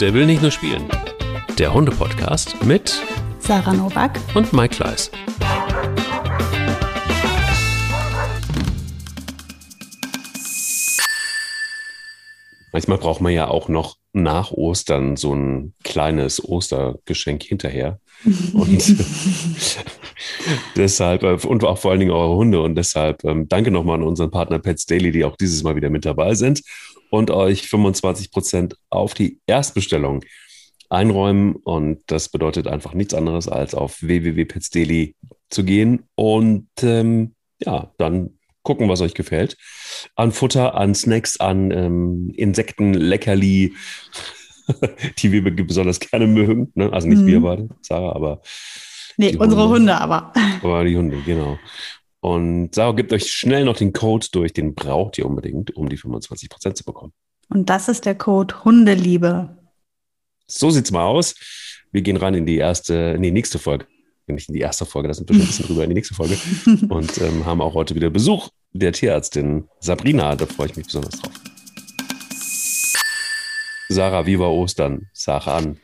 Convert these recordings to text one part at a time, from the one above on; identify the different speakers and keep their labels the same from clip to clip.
Speaker 1: Der will nicht nur spielen. Der Hunde-Podcast mit
Speaker 2: Sarah Novak
Speaker 1: und Mike Kleiss. Manchmal braucht man ja auch noch nach Ostern so ein kleines Ostergeschenk hinterher. Und deshalb, äh, und auch vor allen Dingen eure Hunde. Und deshalb ähm, danke nochmal an unseren Partner Pets Daily, die auch dieses Mal wieder mit dabei sind und euch 25 Prozent auf die Erstbestellung einräumen. Und das bedeutet einfach nichts anderes, als auf www.petsdaily zu gehen und ähm, ja, dann gucken, was euch gefällt. An Futter, an Snacks, an ähm, Insekten, Leckerli, die wir besonders gerne mögen. Ne? Also nicht mhm. wir beide, Sarah, aber.
Speaker 2: Nee, unsere Hunde. Hunde aber.
Speaker 1: Aber die Hunde, genau. Und Sarah, gebt euch schnell noch den Code durch, den braucht ihr unbedingt, um die 25% zu bekommen.
Speaker 2: Und das ist der Code Hundeliebe.
Speaker 1: So sieht's mal aus. Wir gehen rein in die erste, nee, nächste Folge. Nicht in die erste Folge, das sind wir schon ein bisschen rüber in die nächste Folge. Und ähm, haben auch heute wieder Besuch der Tierärztin Sabrina. Da freue ich mich besonders drauf. Sarah, wie war Ostern? Sag an.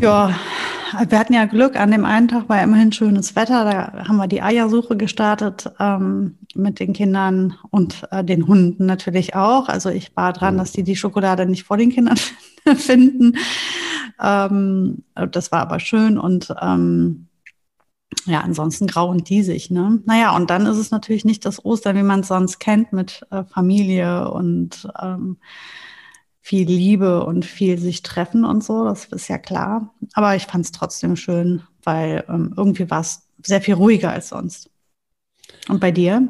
Speaker 2: ja, wir hatten ja Glück, an dem einen Tag war immerhin schönes Wetter. Da haben wir die Eiersuche gestartet ähm, mit den Kindern und äh, den Hunden natürlich auch. Also ich war dran, dass die die Schokolade nicht vor den Kindern finden. Ähm, das war aber schön und ähm, ja, ansonsten grau und diesig, ne? Naja, und dann ist es natürlich nicht das Ostern, wie man es sonst kennt, mit äh, Familie und ähm, viel Liebe und viel sich treffen und so, das ist ja klar. Aber ich fand es trotzdem schön, weil ähm, irgendwie war es sehr viel ruhiger als sonst. Und bei dir?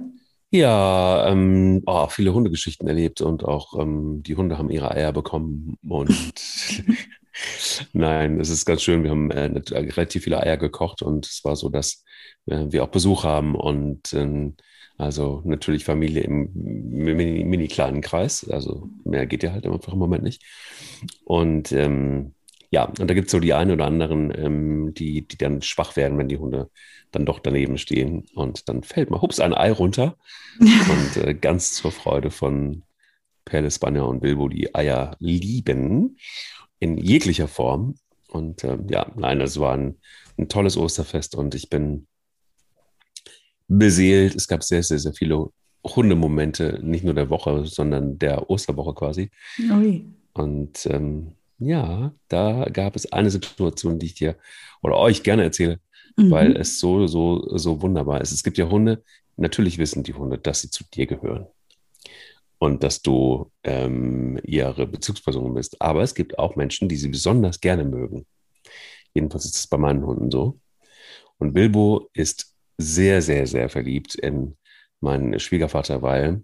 Speaker 1: Ja, ähm, oh, viele Hundegeschichten erlebt und auch ähm, die Hunde haben ihre Eier bekommen und Nein, es ist ganz schön. Wir haben äh, relativ viele Eier gekocht und es war so, dass äh, wir auch Besuch haben und äh, also natürlich Familie im mini, mini, kleinen Kreis. Also mehr geht ja halt einfach im Moment nicht. Und ähm, ja, und da gibt es so die einen oder anderen, ähm, die, die dann schwach werden, wenn die Hunde dann doch daneben stehen. Und dann fällt mal, hups, ein Ei runter. und äh, ganz zur Freude von Perle Spanier und Bilbo, die Eier lieben, in jeglicher Form. Und äh, ja, nein, es war ein, ein tolles Osterfest und ich bin beseelt. Es gab sehr, sehr, sehr viele Hundemomente, nicht nur der Woche, sondern der Osterwoche quasi. Ui. Und ähm, ja, da gab es eine Situation, die ich dir oder euch gerne erzähle, mhm. weil es so, so, so wunderbar ist. Es gibt ja Hunde, natürlich wissen die Hunde, dass sie zu dir gehören und dass du ähm, ihre Bezugsperson bist. Aber es gibt auch Menschen, die sie besonders gerne mögen. Jedenfalls ist es bei meinen Hunden so. Und Bilbo ist sehr, sehr, sehr verliebt in meinen Schwiegervater, weil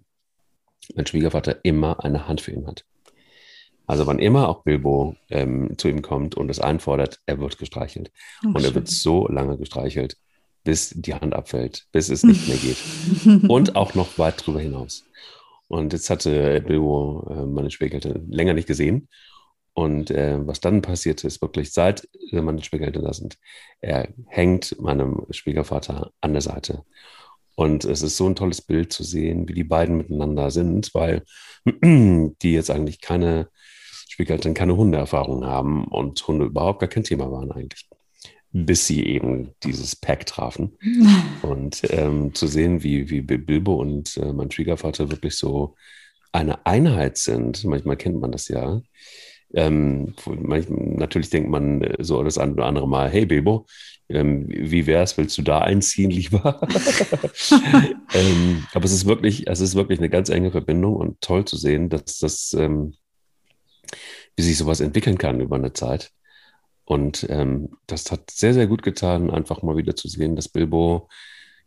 Speaker 1: mein Schwiegervater immer eine Hand für ihn hat. Also wann immer auch Bilbo ähm, zu ihm kommt und es einfordert, er wird gestreichelt. Oh, und er schön. wird so lange gestreichelt, bis die Hand abfällt, bis es nicht mehr geht. und auch noch weit drüber hinaus. Und jetzt hatte Bilbo äh, meine Schwiegereltern länger nicht gesehen. Und äh, was dann passiert ist, wirklich seit meine Schwiegereltern da sind, er hängt meinem Schwiegervater an der Seite. Und es ist so ein tolles Bild zu sehen, wie die beiden miteinander sind, weil die jetzt eigentlich keine Schwiegereltern, keine Hundeerfahrung haben und Hunde überhaupt gar kein Thema waren eigentlich. Bis sie eben dieses Pack trafen. und ähm, zu sehen, wie, wie Bilbo und äh, mein Schwiegervater wirklich so eine Einheit sind. Manchmal kennt man das ja ähm, natürlich denkt man äh, so das ein oder andere Mal, hey Bebo, ähm, wie wär's, willst du da einziehen lieber? ähm, aber es ist wirklich, es ist wirklich eine ganz enge Verbindung und toll zu sehen, dass das, ähm, wie sich sowas entwickeln kann über eine Zeit. Und ähm, das hat sehr, sehr gut getan, einfach mal wieder zu sehen, dass Bilbo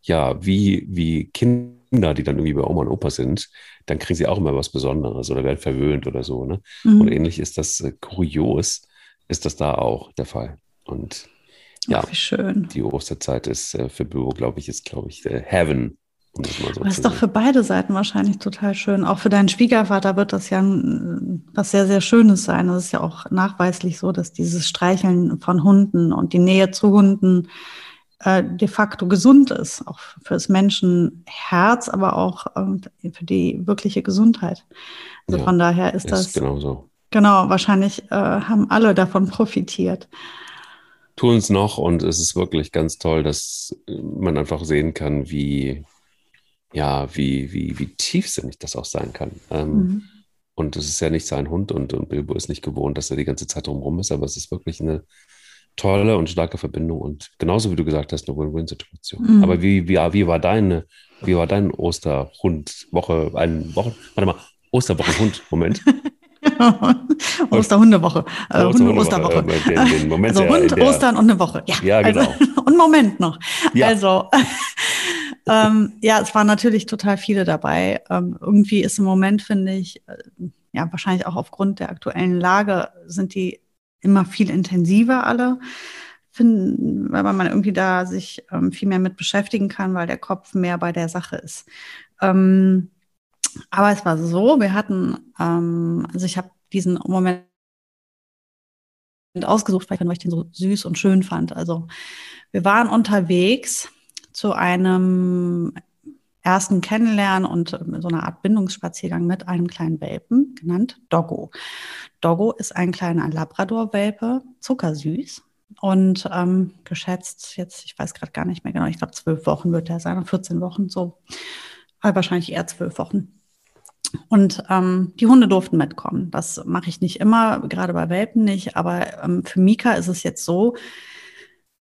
Speaker 1: ja, wie, wie Kinder, die dann irgendwie bei Oma und Opa sind, dann kriegen sie auch immer was Besonderes oder werden verwöhnt oder so. Ne? Mhm. Und ähnlich ist das äh, kurios, ist das da auch der Fall. Und ja,
Speaker 2: Ach,
Speaker 1: die Osterzeit ist äh, für Büro, glaube ich, ist, glaube ich, äh, Heaven.
Speaker 2: Um das, mal so das ist doch für beide Seiten wahrscheinlich total schön. Auch für deinen Schwiegervater wird das ja was sehr, sehr Schönes sein. Das ist ja auch nachweislich so, dass dieses Streicheln von Hunden und die Nähe zu Hunden äh, de facto gesund ist, auch fürs Menschenherz, aber auch äh, für die wirkliche Gesundheit. Also ja, von daher ist, ist das
Speaker 1: genau so.
Speaker 2: Genau, wahrscheinlich äh, haben alle davon profitiert.
Speaker 1: Tun es noch und es ist wirklich ganz toll, dass man einfach sehen kann, wie, ja, wie, wie, wie tiefsinnig das auch sein kann. Ähm, mhm. Und es ist ja nicht sein Hund und, und Bilbo ist nicht gewohnt, dass er die ganze Zeit drumherum ist, aber es ist wirklich eine tolle und starke Verbindung und genauso wie du gesagt hast, eine Win-Win-Situation. Mhm. Aber wie, wie, wie war deine, wie war dein Osterhund-Woche, ein Wochen, warte mal, Osterwochenhund, Moment.
Speaker 2: Osterhundewoche. Äh, Hunde Osterwoche. Äh, also Hund, der, Ostern und eine Woche. Ja, ja genau. Also, und Moment noch. Ja. Also, ähm, ja, es waren natürlich total viele dabei. Ähm, irgendwie ist im Moment, finde ich, äh, ja, wahrscheinlich auch aufgrund der aktuellen Lage, sind die immer viel intensiver alle. Finden, weil man irgendwie da sich ähm, viel mehr mit beschäftigen kann, weil der Kopf mehr bei der Sache ist. Ähm, aber es war so, wir hatten, ähm, also ich habe diesen Moment ausgesucht, weil ich den so süß und schön fand. Also wir waren unterwegs zu einem ersten Kennenlernen und so einer Art Bindungsspaziergang mit einem kleinen Welpen, genannt Doggo. Doggo ist ein kleiner Labrador-Welpe, zuckersüß und ähm, geschätzt jetzt, ich weiß gerade gar nicht mehr genau, ich glaube zwölf Wochen wird er sein, 14 Wochen so, wahrscheinlich eher zwölf Wochen. Und ähm, die Hunde durften mitkommen. Das mache ich nicht immer, gerade bei Welpen nicht. Aber ähm, für Mika ist es jetzt so,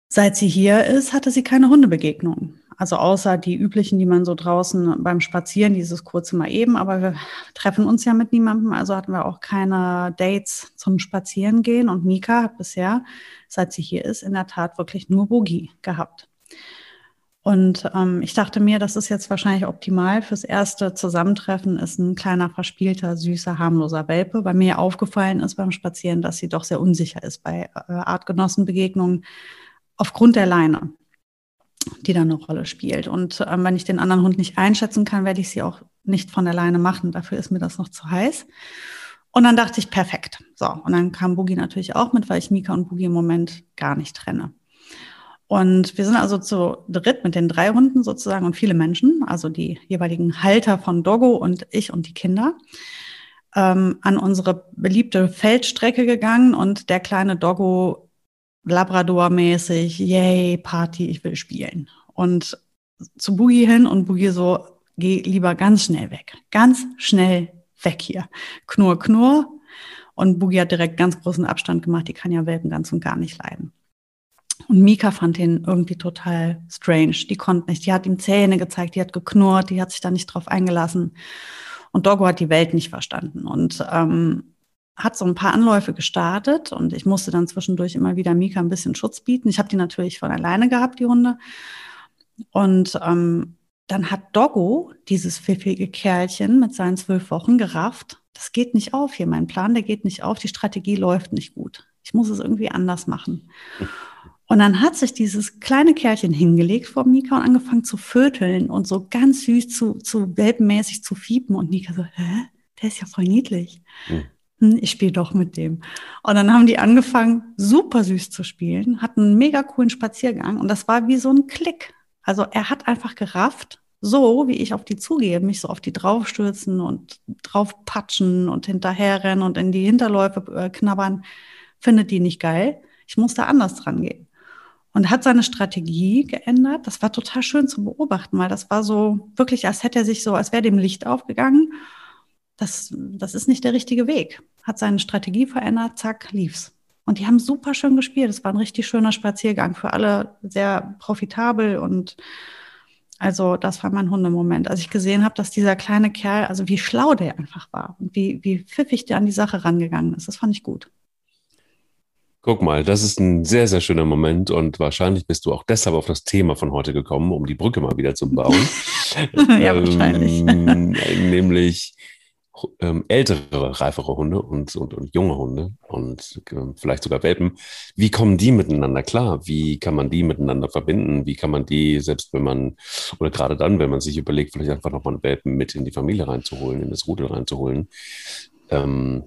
Speaker 2: seit sie hier ist, hatte sie keine Hundebegegnung. Also außer die üblichen, die man so draußen beim Spazieren, dieses kurze Mal eben. Aber wir treffen uns ja mit niemandem. Also hatten wir auch keine Dates zum Spazierengehen. Und Mika hat bisher, seit sie hier ist, in der Tat wirklich nur Boogie gehabt. Und ähm, ich dachte mir, das ist jetzt wahrscheinlich optimal fürs erste Zusammentreffen, ist ein kleiner, verspielter, süßer, harmloser Welpe. Weil mir aufgefallen ist beim Spazieren, dass sie doch sehr unsicher ist bei äh, Artgenossenbegegnungen aufgrund der Leine, die da eine Rolle spielt. Und ähm, wenn ich den anderen Hund nicht einschätzen kann, werde ich sie auch nicht von der Leine machen. Dafür ist mir das noch zu heiß. Und dann dachte ich, perfekt. So, und dann kam Boogie natürlich auch mit, weil ich Mika und Boogie im Moment gar nicht trenne. Und wir sind also zu dritt mit den drei Hunden sozusagen und viele Menschen, also die jeweiligen Halter von Doggo und ich und die Kinder, ähm, an unsere beliebte Feldstrecke gegangen und der kleine Doggo Labrador-mäßig, yay, Party, ich will spielen. Und zu Boogie hin und Boogie so, geh lieber ganz schnell weg. Ganz schnell weg hier. Knurr, knurr. Und Boogie hat direkt ganz großen Abstand gemacht. Die kann ja Welpen ganz und gar nicht leiden. Und Mika fand ihn irgendwie total strange. Die konnte nicht. Die hat ihm Zähne gezeigt, die hat geknurrt, die hat sich da nicht drauf eingelassen. Und Doggo hat die Welt nicht verstanden und ähm, hat so ein paar Anläufe gestartet. Und ich musste dann zwischendurch immer wieder Mika ein bisschen Schutz bieten. Ich habe die natürlich von alleine gehabt, die Hunde. Und ähm, dann hat Doggo, dieses pfiffige Kerlchen mit seinen zwölf Wochen, gerafft. Das geht nicht auf hier. Mein Plan, der geht nicht auf. Die Strategie läuft nicht gut. Ich muss es irgendwie anders machen. Und dann hat sich dieses kleine Kerlchen hingelegt vor Mika und angefangen zu vöteln und so ganz süß zu, zu welpenmäßig zu fiepen. Und Mika so, hä? Der ist ja voll niedlich. Mhm. Ich spiele doch mit dem. Und dann haben die angefangen, super süß zu spielen, hatten einen mega coolen Spaziergang und das war wie so ein Klick. Also er hat einfach gerafft, so wie ich auf die zugehe, mich so auf die draufstürzen und draufpatschen und hinterherrennen und in die Hinterläufe äh, knabbern, findet die nicht geil. Ich muss da anders dran gehen und hat seine Strategie geändert. Das war total schön zu beobachten, weil das war so wirklich, als hätte er sich so, als wäre dem Licht aufgegangen. Das, das ist nicht der richtige Weg. Hat seine Strategie verändert, zack, lief's. Und die haben super schön gespielt. Es war ein richtig schöner Spaziergang für alle, sehr profitabel und also das war mein Hundemoment, als ich gesehen habe, dass dieser kleine Kerl, also wie schlau der einfach war und wie, wie pfiffig der an die Sache rangegangen ist. Das fand ich gut.
Speaker 1: Guck mal, das ist ein sehr, sehr schöner Moment und wahrscheinlich bist du auch deshalb auf das Thema von heute gekommen, um die Brücke mal wieder zu bauen.
Speaker 2: ja, ähm, wahrscheinlich.
Speaker 1: nämlich ähm, ältere, reifere Hunde und, und, und junge Hunde und äh, vielleicht sogar Welpen. Wie kommen die miteinander klar? Wie kann man die miteinander verbinden? Wie kann man die, selbst wenn man, oder gerade dann, wenn man sich überlegt, vielleicht einfach nochmal einen Welpen mit in die Familie reinzuholen, in das Rudel reinzuholen, ähm,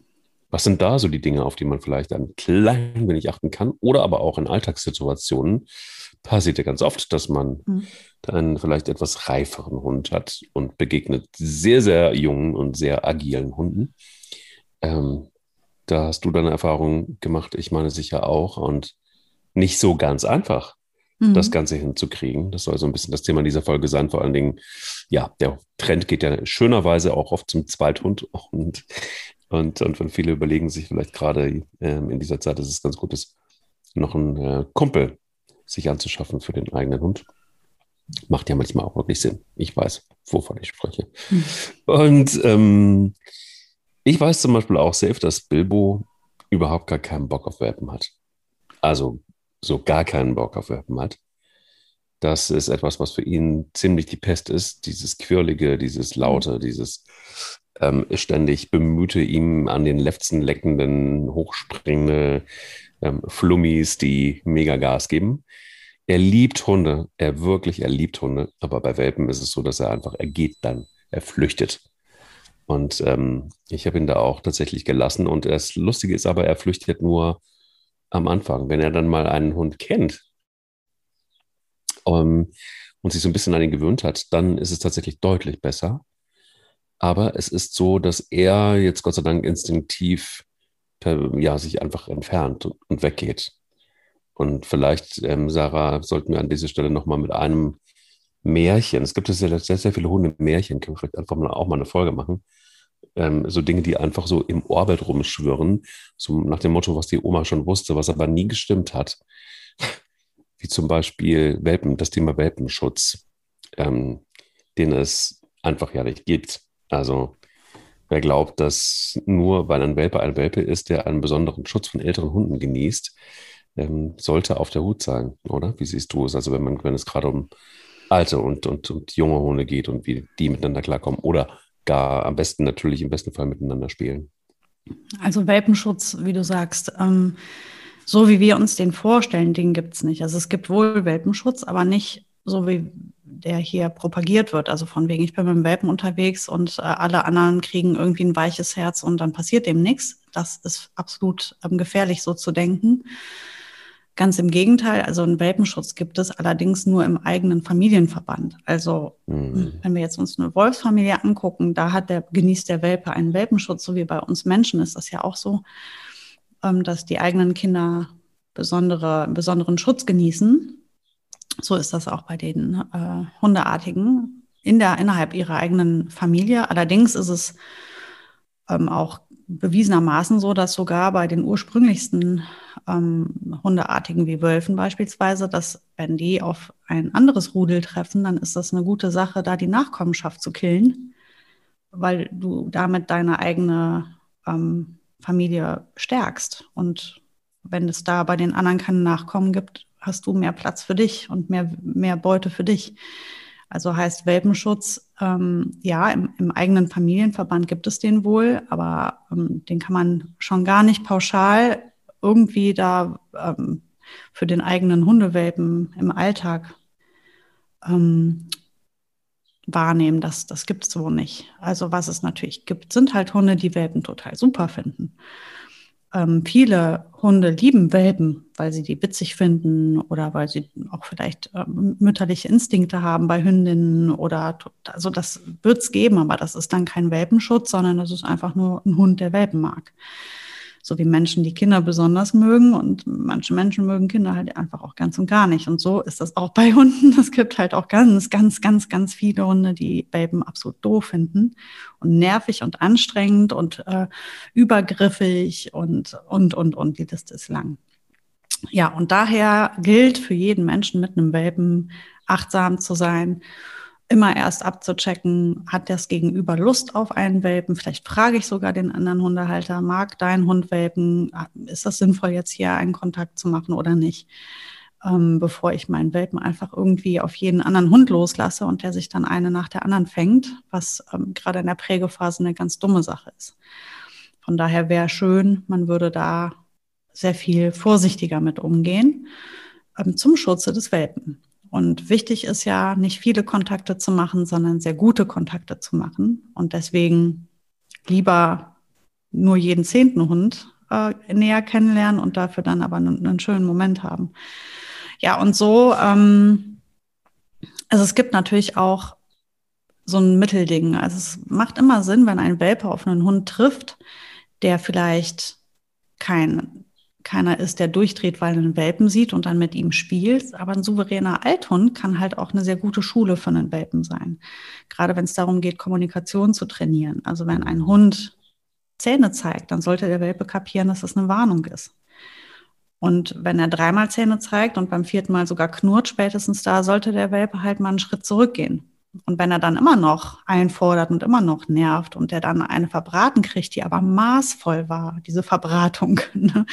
Speaker 1: was sind da so die Dinge, auf die man vielleicht ein klein wenig achten kann? Oder aber auch in Alltagssituationen passiert ja ganz oft, dass man mhm. einen vielleicht etwas reiferen Hund hat und begegnet sehr, sehr jungen und sehr agilen Hunden. Ähm, da hast du deine Erfahrung gemacht, ich meine sicher auch und nicht so ganz einfach, mhm. das Ganze hinzukriegen. Das soll so ein bisschen das Thema dieser Folge sein. Vor allen Dingen, ja, der Trend geht ja schönerweise auch oft zum Zweithund und, und, und, viele überlegen sich vielleicht gerade ähm, in dieser Zeit, dass es ganz gut ist, noch einen äh, Kumpel sich anzuschaffen für den eigenen Hund. Macht ja manchmal auch wirklich Sinn. Ich weiß, wovon ich spreche. Mhm. Und ähm, ich weiß zum Beispiel auch safe, dass Bilbo überhaupt gar keinen Bock auf Welpen hat. Also so gar keinen Bock auf Welpen hat. Das ist etwas, was für ihn ziemlich die Pest ist. Dieses Quirlige, dieses Laute, dieses ähm, ständig bemühte ihm an den Lefzen leckenden, hochspringende ähm, Flummis, die mega Gas geben. Er liebt Hunde, er wirklich, er liebt Hunde, aber bei Welpen ist es so, dass er einfach, er geht dann, er flüchtet. Und ähm, ich habe ihn da auch tatsächlich gelassen. Und das Lustige ist aber, er flüchtet nur am Anfang. Wenn er dann mal einen Hund kennt ähm, und sich so ein bisschen an ihn gewöhnt hat, dann ist es tatsächlich deutlich besser. Aber es ist so, dass er jetzt Gott sei Dank instinktiv ja, sich einfach entfernt und, weggeht. Und vielleicht, ähm, Sarah, sollten wir an dieser Stelle nochmal mit einem Märchen, es gibt sehr, sehr, sehr viele Hunde-Märchen, können wir vielleicht einfach mal auch mal eine Folge machen. Ähm, so Dinge, die einfach so im Orbit rumschwirren, so nach dem Motto, was die Oma schon wusste, was aber nie gestimmt hat. Wie zum Beispiel Welpen, das Thema Welpenschutz, ähm, den es einfach ja nicht gibt. Also wer glaubt, dass nur weil ein Welpe ein Welpe ist, der einen besonderen Schutz von älteren Hunden genießt, ähm, sollte auf der Hut sein, oder? Wie siehst du es? Also wenn man, wenn es gerade um alte und, und, und junge Hunde geht und wie die miteinander klarkommen oder gar am besten natürlich im besten Fall miteinander spielen.
Speaker 2: Also Welpenschutz, wie du sagst, ähm, so wie wir uns den vorstellen, den gibt es nicht. Also es gibt wohl Welpenschutz, aber nicht so wie der hier propagiert wird. Also von wegen, ich bin mit dem Welpen unterwegs und äh, alle anderen kriegen irgendwie ein weiches Herz und dann passiert dem nichts. Das ist absolut ähm, gefährlich, so zu denken. Ganz im Gegenteil, also einen Welpenschutz gibt es allerdings nur im eigenen Familienverband. Also mhm. wenn wir jetzt uns eine Wolfsfamilie angucken, da hat der, genießt der Welpe einen Welpenschutz, so wie bei uns Menschen ist das ja auch so, ähm, dass die eigenen Kinder besondere, besonderen Schutz genießen. So ist das auch bei den äh, Hundeartigen in der, innerhalb ihrer eigenen Familie. Allerdings ist es ähm, auch bewiesenermaßen so, dass sogar bei den ursprünglichsten ähm, Hundeartigen wie Wölfen beispielsweise, dass wenn die auf ein anderes Rudel treffen, dann ist das eine gute Sache, da die Nachkommenschaft zu killen, weil du damit deine eigene ähm, Familie stärkst. Und wenn es da bei den anderen keine Nachkommen gibt, hast du mehr Platz für dich und mehr, mehr Beute für dich. Also heißt Welpenschutz, ähm, ja, im, im, eigenen Familienverband gibt es den wohl, aber ähm, den kann man schon gar nicht pauschal irgendwie da ähm, für den eigenen Hundewelpen im Alltag ähm, wahrnehmen. Das, das gibt es so nicht. Also was es natürlich gibt, sind halt Hunde, die Welpen total super finden ähm, viele Hunde lieben Welpen, weil sie die witzig finden oder weil sie auch vielleicht ähm, mütterliche Instinkte haben bei Hündinnen oder also das wird es geben, aber das ist dann kein Welpenschutz, sondern das ist einfach nur ein Hund, der Welpen mag so wie Menschen die Kinder besonders mögen und manche Menschen mögen Kinder halt einfach auch ganz und gar nicht. Und so ist das auch bei Hunden. Es gibt halt auch ganz, ganz, ganz, ganz viele Hunde, die Welpen absolut doof finden und nervig und anstrengend und äh, übergriffig und, und, und, und. Die Liste ist lang. Ja, und daher gilt für jeden Menschen mit einem Welpen achtsam zu sein immer erst abzuchecken, hat das Gegenüber Lust auf einen Welpen? Vielleicht frage ich sogar den anderen Hundehalter, mag dein Hund Welpen? Ist das sinnvoll, jetzt hier einen Kontakt zu machen oder nicht? Ähm, bevor ich meinen Welpen einfach irgendwie auf jeden anderen Hund loslasse und der sich dann eine nach der anderen fängt, was ähm, gerade in der Prägephase eine ganz dumme Sache ist. Von daher wäre schön, man würde da sehr viel vorsichtiger mit umgehen ähm, zum Schutze des Welpen. Und wichtig ist ja, nicht viele Kontakte zu machen, sondern sehr gute Kontakte zu machen. Und deswegen lieber nur jeden zehnten Hund äh, näher kennenlernen und dafür dann aber einen, schönen Moment haben. Ja, und so, ähm, also es gibt natürlich auch so ein Mittelding. Also es macht immer Sinn, wenn ein Welpe auf einen Hund trifft, der vielleicht kein, keiner ist, der durchdreht, weil er einen Welpen sieht und dann mit ihm spielt. Aber ein souveräner Althund kann halt auch eine sehr gute Schule für einen Welpen sein. Gerade wenn es darum geht, Kommunikation zu trainieren. Also wenn ein Hund Zähne zeigt, dann sollte der Welpe kapieren, dass das eine Warnung ist. Und wenn er dreimal Zähne zeigt und beim vierten Mal sogar knurrt, spätestens da sollte der Welpe halt mal einen Schritt zurückgehen. Und wenn er dann immer noch einfordert und immer noch nervt und der dann eine verbraten kriegt, die aber maßvoll war, diese Verbratung. Ne?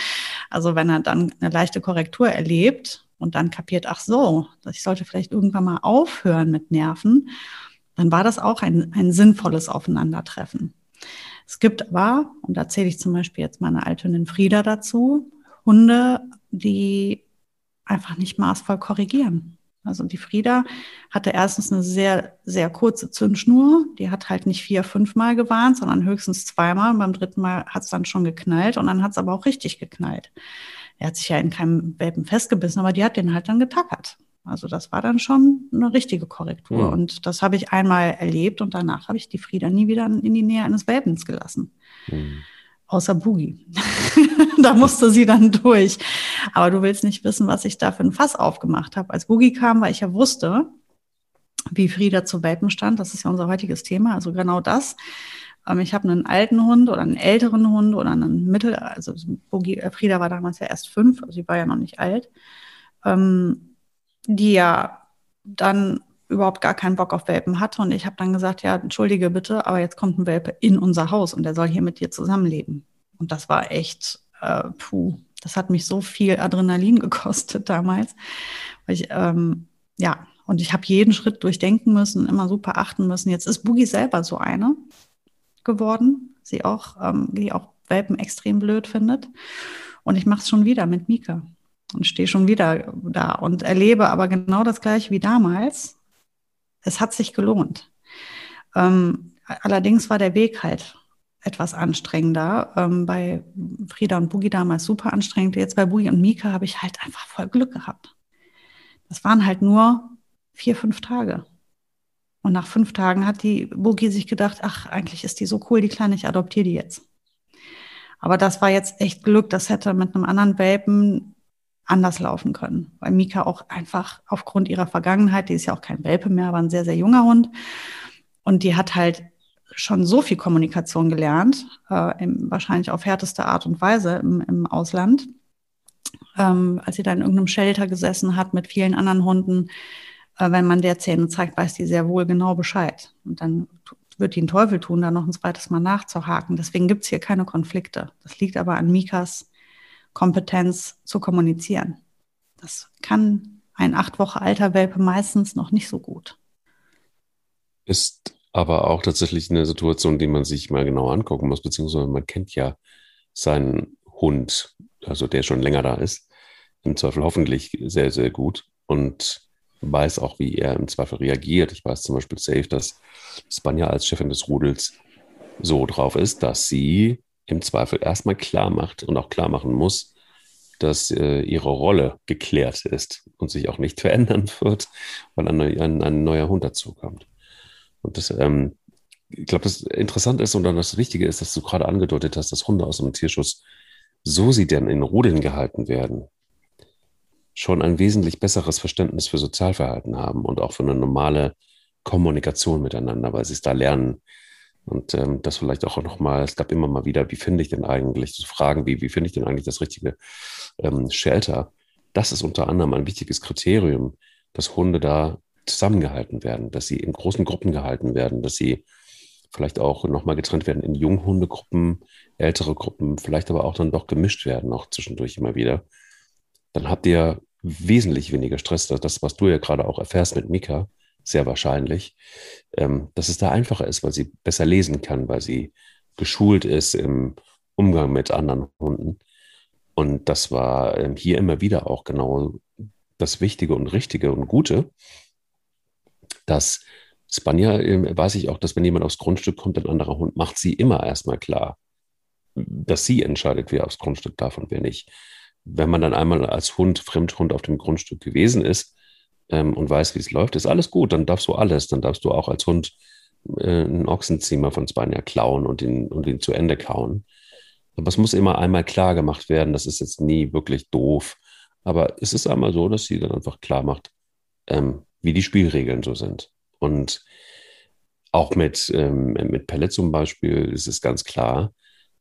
Speaker 2: Also wenn er dann eine leichte Korrektur erlebt und dann kapiert, ach so, ich sollte vielleicht irgendwann mal aufhören mit Nerven, dann war das auch ein, ein sinnvolles Aufeinandertreffen. Es gibt aber, und da zähle ich zum Beispiel jetzt meine Althündin Frieda dazu, Hunde, die einfach nicht maßvoll korrigieren. Also die Frieda hatte erstens eine sehr, sehr kurze Zündschnur. Die hat halt nicht vier, fünf Mal gewarnt, sondern höchstens zweimal. Und beim dritten Mal hat es dann schon geknallt und dann hat es aber auch richtig geknallt. Er hat sich ja in keinem Welpen festgebissen, aber die hat den halt dann getackert. Also das war dann schon eine richtige Korrektur. Mhm. Und das habe ich einmal erlebt und danach habe ich die Frieda nie wieder in die Nähe eines Welpens gelassen. Mhm außer Boogie. da musste sie dann durch. Aber du willst nicht wissen, was ich da für ein Fass aufgemacht habe. Als Boogie kam, weil ich ja wusste, wie Frieda zu Welpen stand. Das ist ja unser heutiges Thema. Also genau das. Ähm, ich habe einen alten Hund oder einen älteren Hund oder einen Mittel, also Boogie, äh, Frieda war damals ja erst fünf, also sie war ja noch nicht alt, ähm, die ja dann überhaupt gar keinen Bock auf Welpen hatte. Und ich habe dann gesagt, ja, entschuldige bitte, aber jetzt kommt ein Welpe in unser Haus und der soll hier mit dir zusammenleben. Und das war echt, äh, puh, das hat mich so viel Adrenalin gekostet damals. Weil ich, ähm, ja, und ich habe jeden Schritt durchdenken müssen, immer super achten müssen. Jetzt ist Boogie selber so eine geworden, sie auch, ähm, die auch Welpen extrem blöd findet. Und ich mache es schon wieder mit Mika und stehe schon wieder da und erlebe aber genau das gleiche wie damals es hat sich gelohnt. Ähm, allerdings war der Weg halt etwas anstrengender. Ähm, bei Frieda und Boogie damals super anstrengend. Jetzt bei Boogie und Mika habe ich halt einfach voll Glück gehabt. Das waren halt nur vier, fünf Tage. Und nach fünf Tagen hat die Boogie sich gedacht, ach, eigentlich ist die so cool, die Kleine, ich adoptiere die jetzt. Aber das war jetzt echt Glück. Das hätte mit einem anderen Welpen anders laufen können. Weil Mika auch einfach aufgrund ihrer Vergangenheit, die ist ja auch kein Welpe mehr, aber ein sehr, sehr junger Hund. Und die hat halt schon so viel Kommunikation gelernt, äh, im, wahrscheinlich auf härteste Art und Weise im, im Ausland. Ähm, als sie da in irgendeinem Shelter gesessen hat mit vielen anderen Hunden, äh, wenn man der Zähne zeigt, weiß die sehr wohl genau Bescheid. Und dann wird die einen Teufel tun, da noch ein zweites Mal nachzuhaken. Deswegen gibt es hier keine Konflikte. Das liegt aber an Mikas Kompetenz zu kommunizieren. Das kann ein acht Wochen alter Welpe meistens noch nicht so gut.
Speaker 1: Ist aber auch tatsächlich eine Situation, die man sich mal genau angucken muss, beziehungsweise man kennt ja seinen Hund, also der schon länger da ist, im Zweifel hoffentlich sehr, sehr gut und weiß auch, wie er im Zweifel reagiert. Ich weiß zum Beispiel safe, dass Spanja als Chefin des Rudels so drauf ist, dass sie im Zweifel erstmal klar macht und auch klar machen muss, dass äh, ihre Rolle geklärt ist und sich auch nicht verändern wird, weil ein, ein, ein neuer Hund dazukommt. Und das, ähm, ich glaube, das Interessante ist und dann das Wichtige ist, dass du gerade angedeutet hast, dass Hunde aus dem Tierschutz, so sie denn in Rudeln gehalten werden, schon ein wesentlich besseres Verständnis für Sozialverhalten haben und auch für eine normale Kommunikation miteinander, weil sie es da lernen, und ähm, das vielleicht auch nochmal, es gab immer mal wieder, wie finde ich denn eigentlich, so Fragen wie, wie finde ich denn eigentlich das richtige ähm, Shelter? Das ist unter anderem ein wichtiges Kriterium, dass Hunde da zusammengehalten werden, dass sie in großen Gruppen gehalten werden, dass sie vielleicht auch nochmal getrennt werden in Junghundegruppen, ältere Gruppen, vielleicht aber auch dann doch gemischt werden, auch zwischendurch immer wieder. Dann habt ihr wesentlich weniger Stress. Das, was du ja gerade auch erfährst mit Mika, sehr wahrscheinlich, ähm, dass es da einfacher ist, weil sie besser lesen kann, weil sie geschult ist im Umgang mit anderen Hunden. Und das war ähm, hier immer wieder auch genau das Wichtige und Richtige und Gute, dass Spanja, äh, weiß ich auch, dass wenn jemand aufs Grundstück kommt, ein anderer Hund, macht sie immer erstmal klar, dass sie entscheidet, wer aufs Grundstück darf und wer nicht. Wenn man dann einmal als Hund, Fremdhund auf dem Grundstück gewesen ist, ähm, und weißt, wie es läuft, ist alles gut. Dann darfst du alles. Dann darfst du auch als Hund äh, einen Ochsenziemer von Spanier klauen und ihn, und ihn zu Ende kauen. Aber es muss immer einmal klar gemacht werden. Das ist jetzt nie wirklich doof. Aber es ist einmal so, dass sie dann einfach klar macht, ähm, wie die Spielregeln so sind. Und auch mit, ähm, mit Pelle zum Beispiel ist es ganz klar,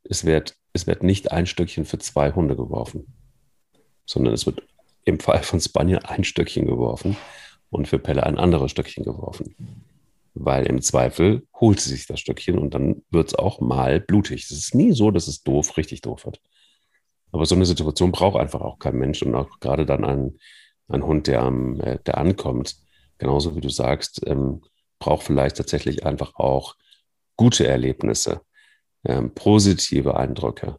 Speaker 1: es wird, es wird nicht ein Stückchen für zwei Hunde geworfen, sondern es wird im Fall von Spanier ein Stückchen geworfen und für Pelle ein anderes Stückchen geworfen. Weil im Zweifel holt sie sich das Stückchen und dann wird es auch mal blutig. Es ist nie so, dass es doof, richtig doof wird. Aber so eine Situation braucht einfach auch kein Mensch und auch gerade dann ein, ein Hund, der, äh, der ankommt, genauso wie du sagst, ähm, braucht vielleicht tatsächlich einfach auch gute Erlebnisse, ähm, positive Eindrücke.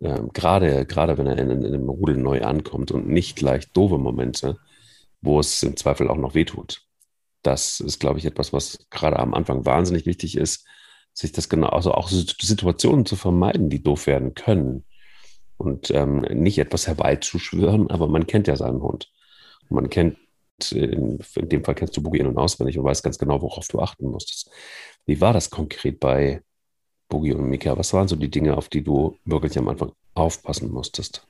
Speaker 1: Gerade, gerade wenn er in, in einem Rudel neu ankommt und nicht gleich doofe Momente, wo es im Zweifel auch noch wehtut. Das ist, glaube ich, etwas, was gerade am Anfang wahnsinnig wichtig ist, sich das genau, also auch Situationen zu vermeiden, die doof werden können. Und ähm, nicht etwas herbeizuschwören, aber man kennt ja seinen Hund. man kennt in, in dem Fall kennst du Boogie in- und auswendig und weißt ganz genau, worauf du achten musstest. Wie war das konkret bei Boogie und Mika? Was waren so die Dinge, auf die du wirklich am Anfang aufpassen musstest?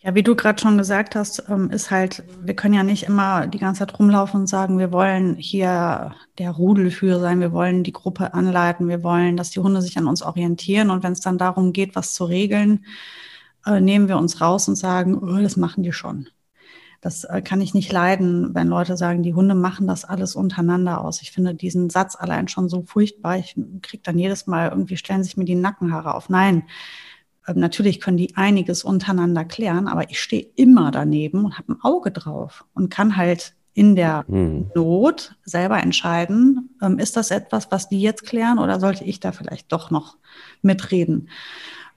Speaker 2: Ja, wie du gerade schon gesagt hast, ähm, ist halt, wir können ja nicht immer die ganze Zeit rumlaufen und sagen, wir wollen hier der Rudelführer sein, wir wollen die Gruppe anleiten, wir wollen, dass die Hunde sich an uns orientieren. Und wenn es dann darum geht, was zu regeln, äh, nehmen wir uns raus und sagen, oh, das machen die schon. Das äh, kann ich nicht leiden, wenn Leute sagen, die Hunde machen das alles untereinander aus. Ich finde diesen Satz allein schon so furchtbar. Ich kriege dann jedes Mal irgendwie stellen sich mir die Nackenhaare auf. Nein, ähm, natürlich können die einiges untereinander klären, aber ich stehe immer daneben und habe ein Auge drauf und kann halt in der hm. Not selber entscheiden, ähm, ist das etwas, was die jetzt klären oder sollte ich da vielleicht doch noch mitreden?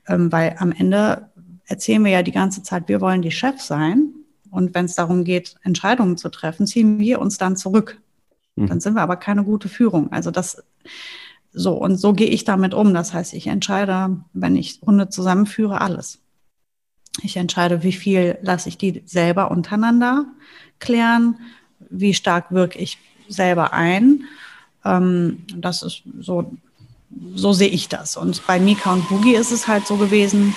Speaker 2: Ähm, weil am Ende erzählen wir ja die ganze Zeit, wir wollen die Chef sein und wenn es darum geht, Entscheidungen zu treffen, ziehen wir uns dann zurück. Mhm. Dann sind wir aber keine gute Führung. Also das so und so gehe ich damit um. Das heißt, ich entscheide, wenn ich Hunde zusammenführe, alles. Ich entscheide, wie viel lasse ich die selber untereinander klären, wie stark wirke ich selber ein. Ähm, das ist so, so sehe ich das. Und bei Mika und Boogie ist es halt so gewesen,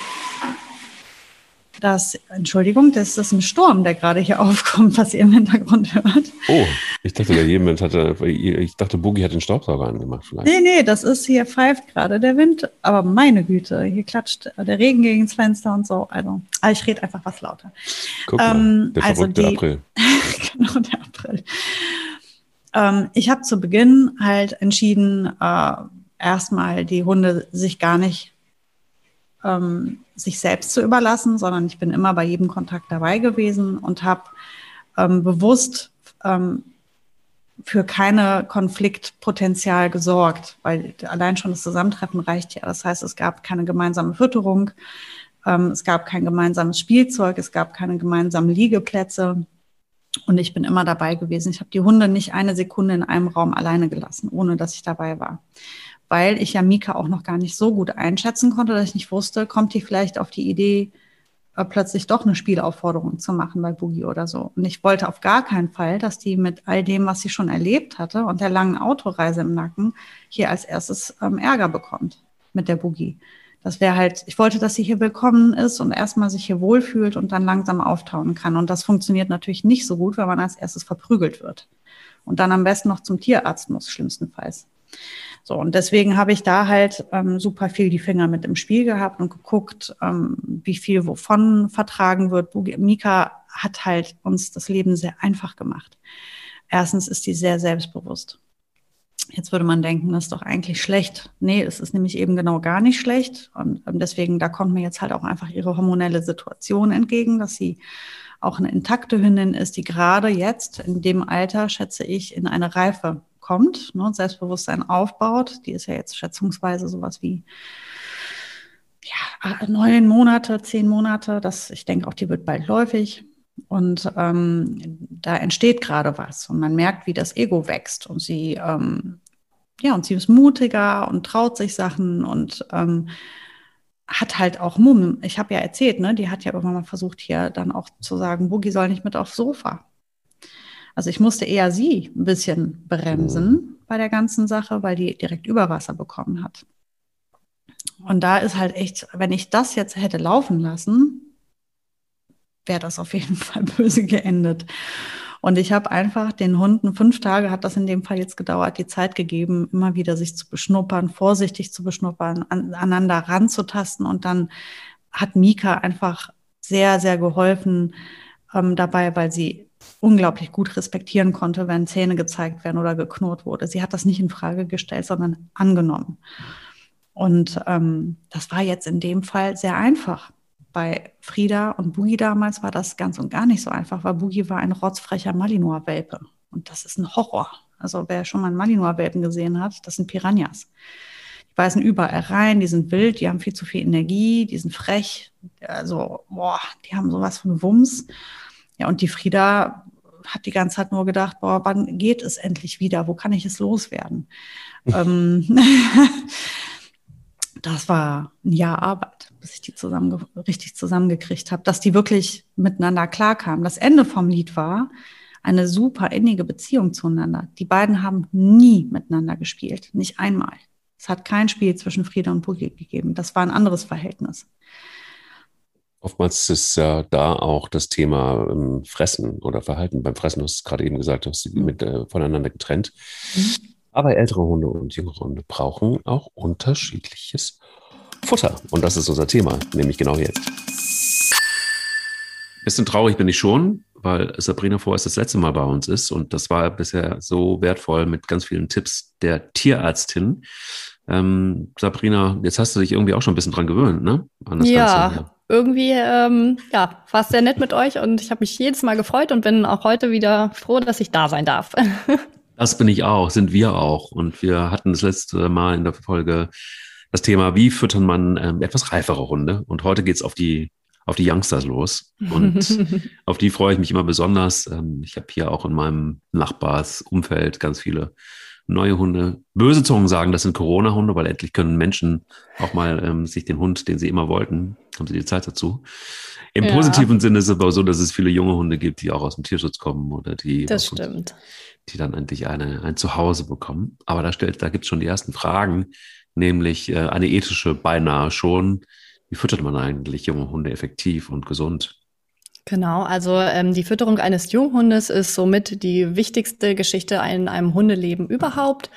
Speaker 2: dass, Entschuldigung, das ist ein Sturm, der gerade hier aufkommt, was ihr im Hintergrund hört.
Speaker 1: Oh, ich dachte, jemand hatte, ich dachte, Boogie hat den Staubsauger angemacht
Speaker 2: vielleicht. Nee, nee, das ist hier pfeift gerade der Wind, aber meine Güte, hier klatscht der Regen gegen das Fenster und so. Also, ah, ich rede einfach was lauter.
Speaker 1: Guck mal, ähm, der also die, April. genau, der
Speaker 2: April. Ähm, ich habe zu Beginn halt entschieden, äh, erstmal die Hunde sich gar nicht ähm, sich selbst zu überlassen, sondern ich bin immer bei jedem Kontakt dabei gewesen und habe ähm, bewusst ähm, für keine Konfliktpotenzial gesorgt, weil allein schon das Zusammentreffen reicht ja. Das heißt, es gab keine gemeinsame Fütterung, ähm, es gab kein gemeinsames Spielzeug, es gab keine gemeinsamen Liegeplätze. Und ich bin immer dabei gewesen. Ich habe die Hunde nicht eine Sekunde in einem Raum alleine gelassen, ohne dass ich dabei war weil ich ja Mika auch noch gar nicht so gut einschätzen konnte, dass ich nicht wusste, kommt die vielleicht auf die Idee, äh, plötzlich doch eine Spielaufforderung zu machen bei Boogie oder so. Und ich wollte auf gar keinen Fall, dass die mit all dem, was sie schon erlebt hatte und der langen Autoreise im Nacken, hier als erstes ähm, Ärger bekommt mit der Boogie. Das wäre halt, ich wollte, dass sie hier willkommen ist und erstmal sich hier wohlfühlt und dann langsam auftauen kann. Und das funktioniert natürlich nicht so gut, wenn man als erstes verprügelt wird. Und dann am besten noch zum Tierarzt muss, schlimmstenfalls. So, und deswegen habe ich da halt ähm, super viel die Finger mit im Spiel gehabt und geguckt, ähm, wie viel wovon vertragen wird. Mika hat halt uns das Leben sehr einfach gemacht. Erstens ist die sehr selbstbewusst. Jetzt würde man denken, das ist doch eigentlich schlecht. Nee, es ist nämlich eben genau gar nicht schlecht. Und ähm, deswegen, da kommt mir jetzt halt auch einfach ihre hormonelle Situation entgegen, dass sie auch eine intakte Hündin ist, die gerade jetzt in dem Alter, schätze ich, in eine Reife kommt, ne, Selbstbewusstsein aufbaut. Die ist ja jetzt schätzungsweise sowas wie ja, neun Monate, zehn Monate. Das, ich denke auch, die wird bald läufig. Und ähm, da entsteht gerade was. Und man merkt, wie das Ego wächst. Und sie, ähm, ja, und sie ist mutiger und traut sich Sachen und ähm, hat halt auch Mumm. Ich habe ja erzählt, ne, die hat ja irgendwann mal versucht, hier dann auch zu sagen, Boogie soll nicht mit aufs Sofa. Also ich musste eher sie ein bisschen bremsen bei der ganzen Sache, weil die direkt Überwasser bekommen hat. und da ist halt echt, wenn ich das jetzt hätte laufen lassen, wäre das auf jeden Fall böse geendet. Und ich habe einfach den Hunden, fünf Tage hat das in dem Fall jetzt gedauert, die Zeit gegeben, immer wieder sich zu beschnuppern, vorsichtig zu beschnuppern, an, aneinander ranzutasten. Und dann hat Mika einfach sehr, sehr geholfen ähm, dabei, weil sie unglaublich gut respektieren konnte, wenn Zähne gezeigt werden oder geknurrt wurde. Sie hat das nicht in Frage gestellt, sondern angenommen. Und ähm, das war jetzt in dem Fall sehr einfach bei Frieda und Boogie damals war das ganz und gar nicht so einfach, weil Boogie war ein rotzfrecher Malinois-Welpe. Und das ist ein Horror. Also wer schon mal einen Malinois-Welpen gesehen hat, das sind Piranhas. Die beißen überall rein, die sind wild, die haben viel zu viel Energie, die sind frech. Also, boah, die haben sowas von Wumms. Ja, und die Frieda hat die ganze Zeit nur gedacht, boah, wann geht es endlich wieder? Wo kann ich es loswerden? ähm, das war ein Jahr Arbeit, bis ich die zusammen, richtig zusammengekriegt habe, dass die wirklich miteinander klarkamen. Das Ende vom Lied war eine super innige Beziehung zueinander. Die beiden haben nie miteinander gespielt, nicht einmal. Es hat kein Spiel zwischen Frieda und Boogie gegeben. Das war ein anderes Verhältnis.
Speaker 1: Oftmals ist ja da auch das Thema ähm, Fressen oder Verhalten beim Fressen, du hast es gerade eben gesagt, du hast sie mhm. mit, äh, voneinander getrennt. Mhm. Aber ältere Hunde und jüngere Hunde brauchen auch unterschiedliches Futter. Und das ist unser Thema, nämlich genau jetzt. Bisschen traurig bin ich schon, weil Sabrina vorerst das letzte Mal bei uns ist. Und das war bisher so wertvoll mit ganz vielen Tipps der Tierärztin. Ähm, Sabrina, jetzt hast du dich irgendwie auch schon ein bisschen dran gewöhnt, ne?
Speaker 3: ja, Ganze, irgendwie, ähm, ja, war es sehr nett mit euch und ich habe mich jedes Mal gefreut und bin auch heute wieder froh, dass ich da sein darf.
Speaker 1: Das bin ich auch, sind wir auch. Und wir hatten das letzte Mal in der Folge das Thema, wie füttern man ähm, etwas reifere Hunde. Und heute geht's auf die auf die Youngsters los. Und auf die freue ich mich immer besonders. Ähm, ich habe hier auch in meinem Nachbarsumfeld ganz viele neue Hunde. Böse Zungen sagen, das sind Corona-Hunde, weil endlich können Menschen auch mal ähm, sich den Hund, den sie immer wollten, haben sie die Zeit dazu. Im ja. positiven Sinne ist es aber so, dass es viele junge Hunde gibt, die auch aus dem Tierschutz kommen oder die
Speaker 3: stimmt
Speaker 1: die dann endlich eine, ein Zuhause bekommen. Aber da stellt, da gibt es schon die ersten Fragen, nämlich äh, eine ethische beinahe schon. Wie füttert man eigentlich junge Hunde effektiv und gesund?
Speaker 3: Genau, also ähm, die Fütterung eines Junghundes ist somit die wichtigste Geschichte in einem Hundeleben überhaupt.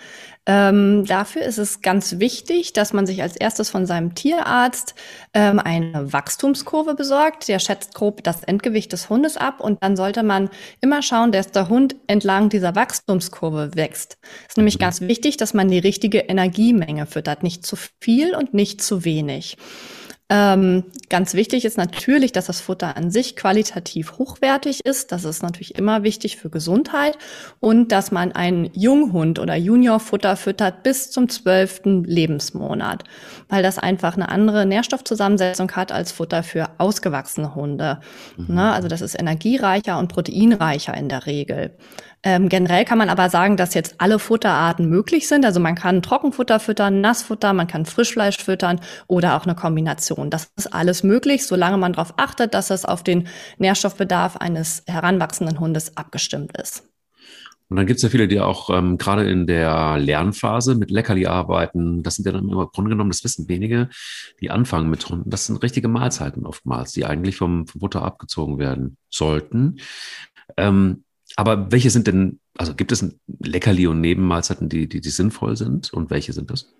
Speaker 3: Ähm, dafür ist es ganz wichtig, dass man sich als erstes von seinem Tierarzt ähm, eine Wachstumskurve besorgt. Der schätzt grob das Endgewicht des Hundes ab und dann sollte man immer schauen, dass der Hund entlang dieser Wachstumskurve wächst. Es ist nämlich ganz wichtig, dass man die richtige Energiemenge füttert, nicht zu viel und nicht zu wenig. Ähm, ganz wichtig ist natürlich, dass das Futter an sich qualitativ hochwertig ist. Das ist natürlich immer wichtig für Gesundheit und dass man einen Junghund oder Juniorfutter füttert bis zum zwölften Lebensmonat, weil das einfach eine andere Nährstoffzusammensetzung hat als Futter für ausgewachsene Hunde. Mhm. Ne? Also das ist energiereicher und proteinreicher in der Regel. Ähm, generell kann man aber sagen, dass jetzt alle Futterarten möglich sind. Also man kann Trockenfutter füttern, Nassfutter, man kann Frischfleisch füttern oder auch eine Kombination. Das ist alles möglich, solange man darauf achtet, dass es auf den Nährstoffbedarf eines heranwachsenden Hundes abgestimmt ist.
Speaker 1: Und dann gibt es ja viele, die auch ähm, gerade in der Lernphase mit Leckerli arbeiten. Das sind ja dann im Grunde genommen, das wissen wenige, die anfangen mit Hunden. Das sind richtige Mahlzeiten oftmals, die eigentlich vom, vom Butter abgezogen werden sollten. Ähm, aber welche sind denn, also gibt es Leckerli und Nebenmahlzeiten, die, die, die sinnvoll sind und welche sind das?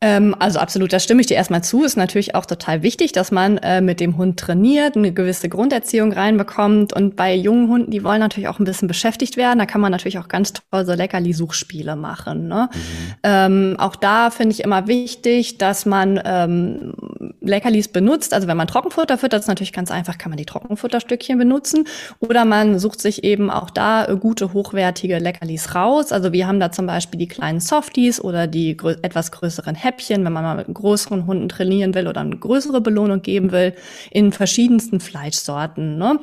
Speaker 3: Ähm, also absolut, da stimme ich dir erstmal zu. Ist natürlich auch total wichtig, dass man äh, mit dem Hund trainiert, eine gewisse Grunderziehung reinbekommt. Und bei jungen Hunden, die wollen natürlich auch ein bisschen beschäftigt werden. Da kann man natürlich auch ganz toll so Leckerli-Suchspiele machen. Ne? Mhm. Ähm, auch da finde ich immer wichtig, dass man ähm, Leckerlis benutzt. Also wenn man Trockenfutter füttert, ist natürlich ganz einfach, kann man die Trockenfutterstückchen benutzen. Oder man sucht sich eben auch da äh, gute, hochwertige Leckerlis raus. Also wir haben da zum Beispiel die kleinen Softies oder die grö etwas größeren Häppchen wenn man mal mit größeren Hunden trainieren will oder eine größere Belohnung geben will, in verschiedensten Fleischsorten. Ne?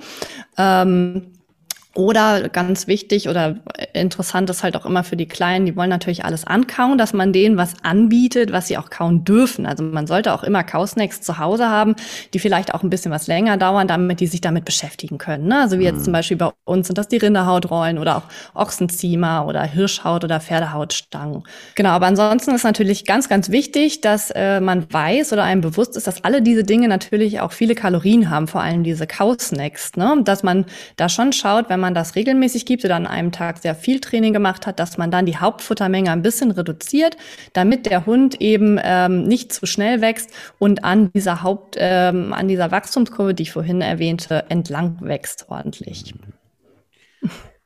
Speaker 3: Ähm, Oder ganz wichtig oder interessant ist halt auch immer für die Kleinen, die wollen natürlich alles ankauen, dass man denen was anbietet, was sie auch kauen dürfen. Also man sollte auch immer Kausnacks zu Hause haben, die vielleicht auch ein bisschen was länger dauern, damit die sich damit beschäftigen können. Ne? Also wie jetzt mhm. zum Beispiel bei uns sind das die Rinderhautrollen oder auch Ochsenziemer oder Hirschhaut oder Pferdehautstangen. Genau, aber ansonsten ist natürlich ganz, ganz wichtig, dass äh, man weiß oder einem bewusst ist, dass alle diese Dinge natürlich auch viele Kalorien haben, vor allem diese Kausnacks. Ne? Dass man da schon schaut, wenn man das regelmäßig gibt oder an einem Tag sehr viel Training gemacht hat, dass man dann die Hauptfuttermenge ein bisschen reduziert, damit der Hund eben ähm, nicht zu schnell wächst und an dieser Haupt, ähm, an dieser Wachstumskurve, die ich vorhin erwähnte, entlang wächst ordentlich.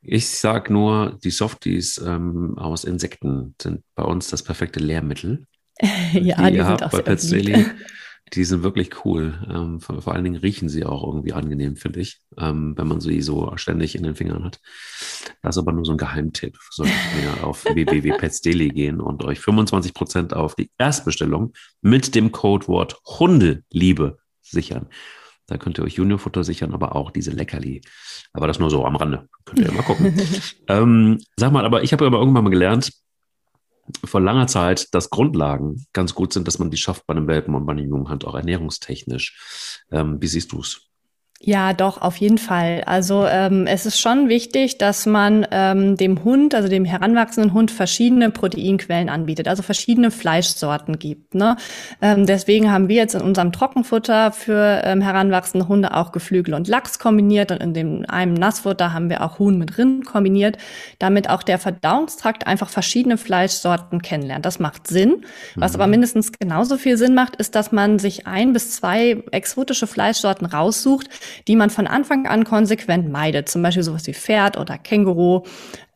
Speaker 1: Ich sage nur, die Softies ähm, aus Insekten sind bei uns das perfekte Lehrmittel.
Speaker 3: ja, die, die sind auch bei Pet
Speaker 1: die sind wirklich cool. Ähm, vor, vor, allen Dingen riechen sie auch irgendwie angenehm, finde ich, ähm, wenn man sie so ständig in den Fingern hat. Das ist aber nur so ein Geheimtipp. Solltet ihr auf www.petsdaily gehen und euch 25% auf die Erstbestellung mit dem Codewort Hundeliebe sichern. Da könnt ihr euch Juniorfutter sichern, aber auch diese Leckerli. Aber das nur so am Rande. Könnt ihr ja mal gucken. ähm, sag mal, aber ich habe aber irgendwann mal gelernt, vor langer Zeit, dass Grundlagen ganz gut sind, dass man die schafft bei einem Welpen und bei einem jungen Hand auch ernährungstechnisch. Ähm, wie siehst du es?
Speaker 3: Ja, doch, auf jeden Fall. Also ähm, es ist schon wichtig, dass man ähm, dem Hund, also dem heranwachsenden Hund, verschiedene Proteinquellen anbietet, also verschiedene Fleischsorten gibt. Ne? Ähm, deswegen haben wir jetzt in unserem Trockenfutter für ähm, heranwachsende Hunde auch Geflügel und Lachs kombiniert und in dem einem Nassfutter haben wir auch Huhn mit Rind kombiniert, damit auch der Verdauungstrakt einfach verschiedene Fleischsorten kennenlernt. Das macht Sinn. Was mhm. aber mindestens genauso viel Sinn macht, ist, dass man sich ein bis zwei exotische Fleischsorten raussucht, die man von Anfang an konsequent meidet. Zum Beispiel sowas wie Pferd oder Känguru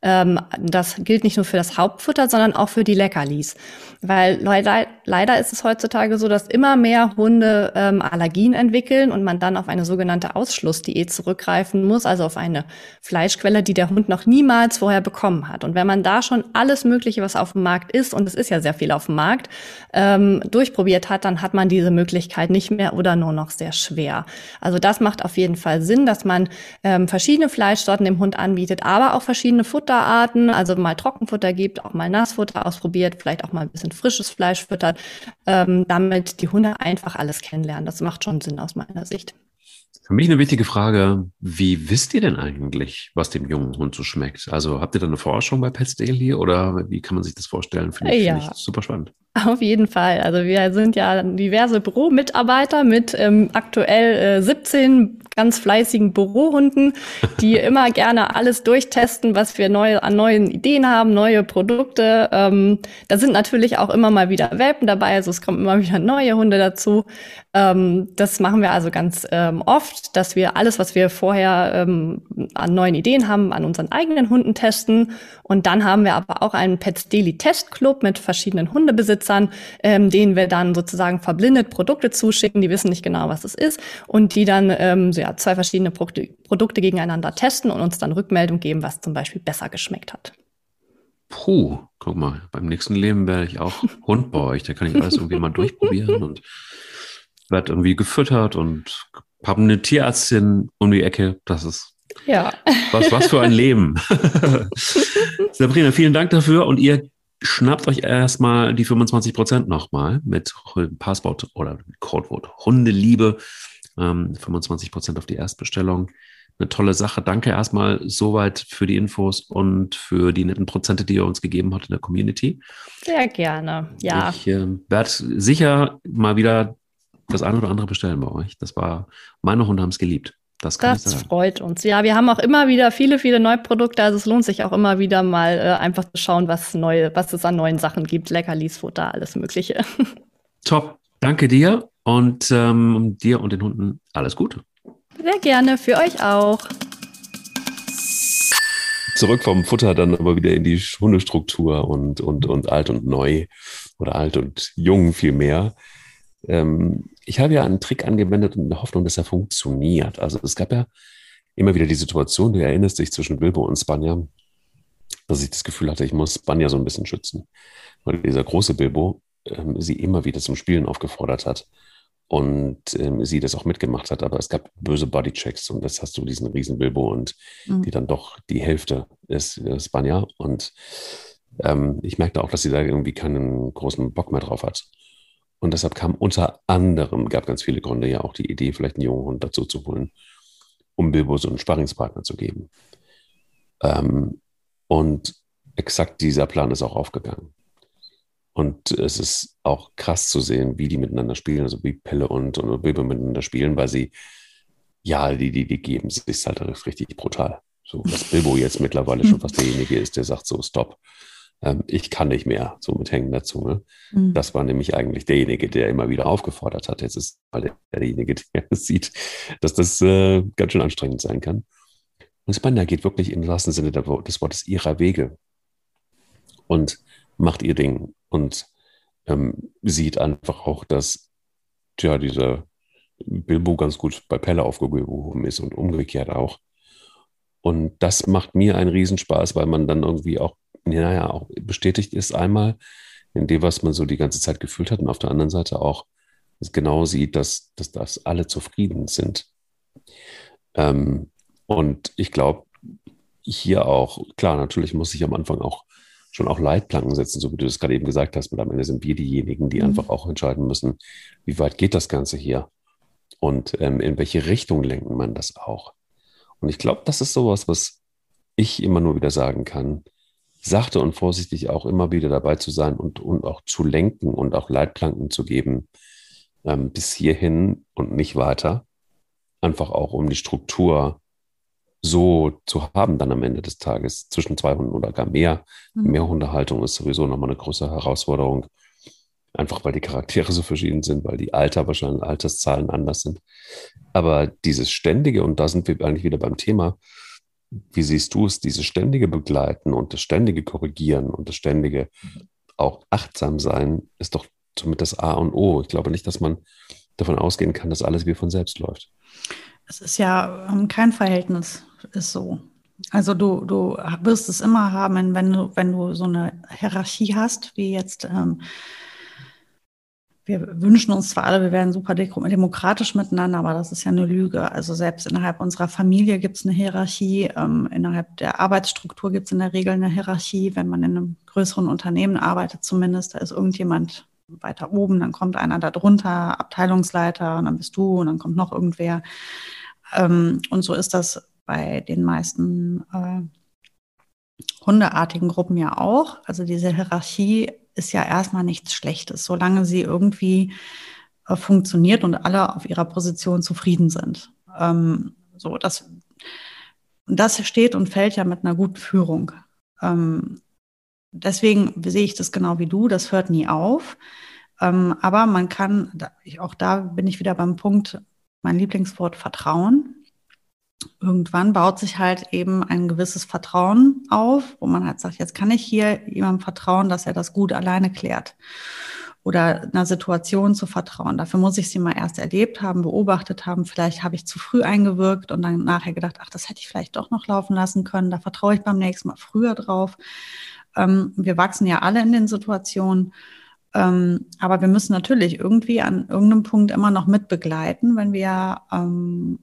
Speaker 3: ähm, das gilt nicht nur für das Hauptfutter, sondern auch für die Leckerlis. Weil leider, leider ist es heutzutage so, dass immer mehr Hunde ähm, Allergien entwickeln und man dann auf eine sogenannte Ausschlussdiät zurückgreifen muss, also auf eine Fleischquelle, die der Hund noch niemals vorher bekommen hat. Und wenn man da schon alles Mögliche, was auf dem Markt ist, und es ist ja sehr viel auf dem Markt, ähm, durchprobiert hat, dann hat man diese Möglichkeit nicht mehr oder nur noch sehr schwer. Also das macht auf jeden Fall Sinn, dass man ähm, verschiedene Fleischsorten dem Hund anbietet, aber auch verschiedene Futter Futterarten, also mal Trockenfutter gibt, auch mal Nassfutter ausprobiert, vielleicht auch mal ein bisschen frisches Fleisch füttert, ähm, damit die Hunde einfach alles kennenlernen. Das macht schon Sinn aus meiner Sicht.
Speaker 1: Für mich eine wichtige Frage, wie wisst ihr denn eigentlich, was dem jungen Hund so schmeckt? Also habt ihr da eine Forschung bei Pets Daily oder wie kann man sich das vorstellen?
Speaker 3: Finde ich, ja. find ich super spannend. Auf jeden Fall. Also wir sind ja diverse Büromitarbeiter mit ähm, aktuell äh, 17 ganz fleißigen Bürohunden, die immer gerne alles durchtesten, was wir neu, an neuen Ideen haben, neue Produkte. Ähm, da sind natürlich auch immer mal wieder Welpen dabei, also es kommen immer wieder neue Hunde dazu. Ähm, das machen wir also ganz ähm, oft, dass wir alles, was wir vorher ähm, an neuen Ideen haben, an unseren eigenen Hunden testen. Und dann haben wir aber auch einen Pets Daily Test Club mit verschiedenen Hundebesitzern, ähm, denen wir dann sozusagen verblindet Produkte zuschicken. Die wissen nicht genau, was es ist und die dann ähm, ja, zwei verschiedene Pro Produkte gegeneinander testen und uns dann Rückmeldung geben, was zum Beispiel besser geschmeckt hat.
Speaker 1: Puh, guck mal, beim nächsten Leben werde ich auch Hund bei euch. Da kann ich alles irgendwie mal durchprobieren und werde irgendwie gefüttert und habe eine Tierärztin um die Ecke. Das ist
Speaker 3: ja.
Speaker 1: was, was für ein Leben. Sabrina, vielen Dank dafür und ihr schnappt euch erstmal die 25 Prozent nochmal mit Passport oder Codewort Hundeliebe. Ähm, 25 Prozent auf die Erstbestellung. Eine tolle Sache. Danke erstmal soweit für die Infos und für die netten Prozente, die ihr uns gegeben habt in der Community.
Speaker 3: Sehr gerne, ja.
Speaker 1: Ich äh, werde sicher mal wieder das eine oder andere bestellen bei euch. Das war, meine Hunde haben es geliebt. Das,
Speaker 3: das freut uns. Ja, wir haben auch immer wieder viele, viele neue Produkte. Also es lohnt sich auch immer wieder mal äh, einfach zu schauen, was neu, was es an neuen Sachen gibt. Leckerlis, Futter, alles Mögliche.
Speaker 1: Top. Danke dir und ähm, dir und den Hunden alles Gute.
Speaker 3: Sehr gerne, für euch auch.
Speaker 1: Zurück vom Futter dann aber wieder in die Hundestruktur und, und, und alt und neu oder alt und jung vielmehr. Ähm, ich habe ja einen Trick angewendet in der Hoffnung, dass er funktioniert. Also es gab ja immer wieder die Situation, du erinnerst dich zwischen Bilbo und Spanja, dass ich das Gefühl hatte, ich muss Spanja so ein bisschen schützen. Weil dieser große Bilbo ähm, sie immer wieder zum Spielen aufgefordert hat. und ähm, sie das auch mitgemacht hat, aber es gab böse Bodychecks und das hast du diesen riesen Bilbo und mhm. die dann doch die Hälfte ist, ist Banja und ähm, ich merkte auch, dass sie da irgendwie keinen großen Bock mehr drauf hat. Und deshalb kam unter anderem, gab ganz viele Gründe ja auch die Idee, vielleicht einen jungen Hund dazu zu holen, um Bilbo so einen Sparringspartner zu geben. Ähm, und exakt dieser Plan ist auch aufgegangen. Und es ist auch krass zu sehen, wie die miteinander spielen, also wie Pelle und, und Bilbo miteinander spielen, weil sie, ja, die, die, die geben sich halt richtig brutal. So, dass Bilbo jetzt mittlerweile schon fast derjenige ist, der sagt so, stopp, ähm, ich kann nicht mehr, so mit hängender Zunge. Mhm. Das war nämlich eigentlich derjenige, der immer wieder aufgefordert hat. Jetzt ist mal derjenige, der sieht, dass das äh, ganz schön anstrengend sein kann. Und Spanda geht wirklich im wahrsten Sinne des Wortes ihrer Wege und macht ihr Ding und ähm, sieht einfach auch, dass tja, dieser Bilbo ganz gut bei Pelle aufgehoben ist und umgekehrt auch. Und das macht mir einen Riesenspaß, weil man dann irgendwie auch, naja, auch bestätigt ist einmal in dem, was man so die ganze Zeit gefühlt hat und auf der anderen Seite auch genau sieht, dass, dass, dass alle zufrieden sind. Ähm, und ich glaube, hier auch, klar, natürlich muss ich am Anfang auch schon auch Leitplanken setzen, so wie du das gerade eben gesagt hast. Und am Ende sind wir diejenigen, die mhm. einfach auch entscheiden müssen, wie weit geht das Ganze hier und ähm, in welche Richtung lenken man das auch. Und ich glaube, das ist sowas, was ich immer nur wieder sagen kann, sachte und vorsichtig auch immer wieder dabei zu sein und, und auch zu lenken und auch Leitplanken zu geben, ähm, bis hierhin und nicht weiter. Einfach auch um die Struktur so zu haben dann am Ende des Tages zwischen zwei Hunden oder gar mehr. Mhm. Mehr Hundehaltung ist sowieso nochmal eine größere Herausforderung. Einfach weil die Charaktere so verschieden sind, weil die Alter wahrscheinlich Alterszahlen anders sind. Aber dieses ständige, und da sind wir eigentlich wieder beim Thema, wie siehst du es, dieses ständige Begleiten und das ständige Korrigieren und das ständige auch achtsam sein, ist doch somit das A und O. Ich glaube nicht, dass man davon ausgehen kann, dass alles wie von selbst läuft.
Speaker 2: Es ist ja ähm, kein Verhältnis, ist so. Also du, du wirst es immer haben, wenn du, wenn du so eine Hierarchie hast, wie jetzt, ähm, wir wünschen uns zwar alle, wir werden super demokratisch miteinander, aber das ist ja eine Lüge. Also selbst innerhalb unserer Familie gibt es eine Hierarchie, ähm, innerhalb der Arbeitsstruktur gibt es in der Regel eine Hierarchie. Wenn man in einem größeren Unternehmen arbeitet zumindest, da ist irgendjemand weiter oben, dann kommt einer da drunter, Abteilungsleiter, und dann bist du und dann kommt noch irgendwer. Ähm, und so ist das bei den meisten äh, hundeartigen Gruppen ja auch. Also diese Hierarchie ist ja erstmal nichts Schlechtes, solange sie irgendwie äh, funktioniert und alle auf ihrer Position zufrieden sind. Ähm, so, das, das steht und fällt ja mit einer guten Führung. Ähm, deswegen sehe ich das genau wie du, das hört nie auf. Ähm, aber man kann, auch da bin ich wieder beim Punkt, mein Lieblingswort Vertrauen. Irgendwann baut sich halt eben ein gewisses Vertrauen auf, wo man halt sagt, jetzt kann ich hier jemandem vertrauen, dass er das gut alleine klärt. Oder einer Situation zu vertrauen. Dafür muss ich sie mal erst erlebt haben, beobachtet haben. Vielleicht habe ich zu früh eingewirkt und dann nachher gedacht, ach, das hätte ich vielleicht doch noch laufen lassen können. Da vertraue ich beim nächsten Mal früher drauf. Ähm, wir wachsen ja alle in den Situationen. Ähm, aber wir müssen natürlich irgendwie an irgendeinem Punkt immer noch mitbegleiten, wenn wir ähm,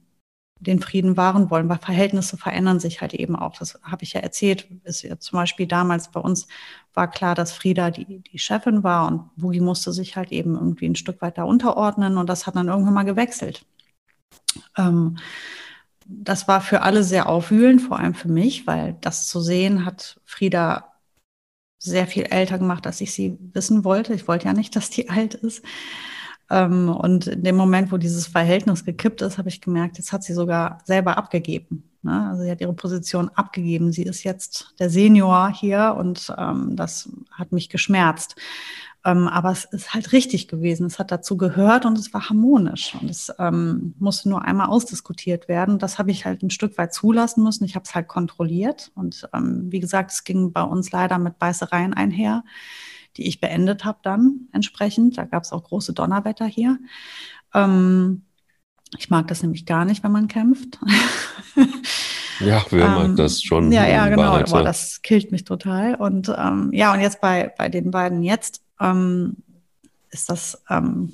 Speaker 2: den Frieden wahren wollen, weil Verhältnisse verändern sich halt eben auch. Das habe ich ja erzählt. Ist ja zum Beispiel damals bei uns war klar, dass Frieda die, die Chefin war und Boogie musste sich halt eben irgendwie ein Stück weiter unterordnen und das hat dann irgendwann mal gewechselt. Ähm, das war für alle sehr aufwühlend, vor allem für mich, weil das zu sehen hat Frieda sehr viel älter gemacht, als ich sie wissen wollte. Ich wollte ja nicht, dass die alt ist. Ähm, und in dem Moment, wo dieses Verhältnis gekippt ist, habe ich gemerkt, jetzt hat sie sogar selber abgegeben. Ne? Also sie hat ihre Position abgegeben. Sie ist jetzt der Senior hier und ähm, das hat mich geschmerzt. Ähm, aber es ist halt richtig gewesen. Es hat dazu gehört und es war harmonisch. Und es musste nur einmal ausdiskutiert werden. Das habe ich halt ein Stück weit zulassen müssen. Ich habe es halt kontrolliert. Und wie gesagt, es ging bei uns leider mit Beißereien einher, die ich beendet habe dann entsprechend. Da gab es auch große Donnerwetter hier. Ähm, ich mag das nämlich gar nicht, wenn man kämpft.
Speaker 1: Ja, wer mag ähm, das schon?
Speaker 2: Ja, ja, genau. aber das killt mich total. Und ähm, ja, und jetzt bei, bei den beiden jetzt ähm, ist das ähm,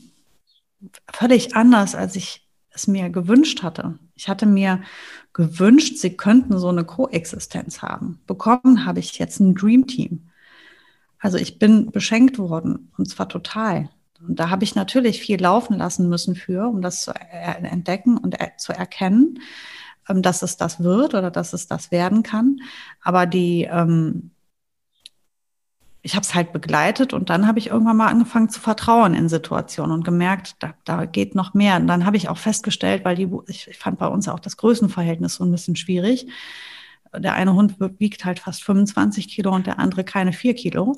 Speaker 2: völlig anders, als ich es mir gewünscht hatte. Ich hatte mir gewünscht, sie könnten so eine Koexistenz haben. Bekommen habe ich jetzt ein Dream Team. Also ich bin beschenkt worden und zwar total. Und da habe ich natürlich viel laufen lassen müssen für, um das zu entdecken und zu erkennen, ähm, dass es das wird oder dass es das werden kann. Aber die, ähm, ich habe es halt begleitet und dann habe ich irgendwann mal angefangen zu vertrauen in Situationen und gemerkt, da, da geht noch mehr. Und dann habe ich auch festgestellt, weil die, ich, ich fand bei uns auch das Größenverhältnis so ein bisschen schwierig. Der eine Hund wiegt halt fast 25 Kilo und der andere keine vier Kilo.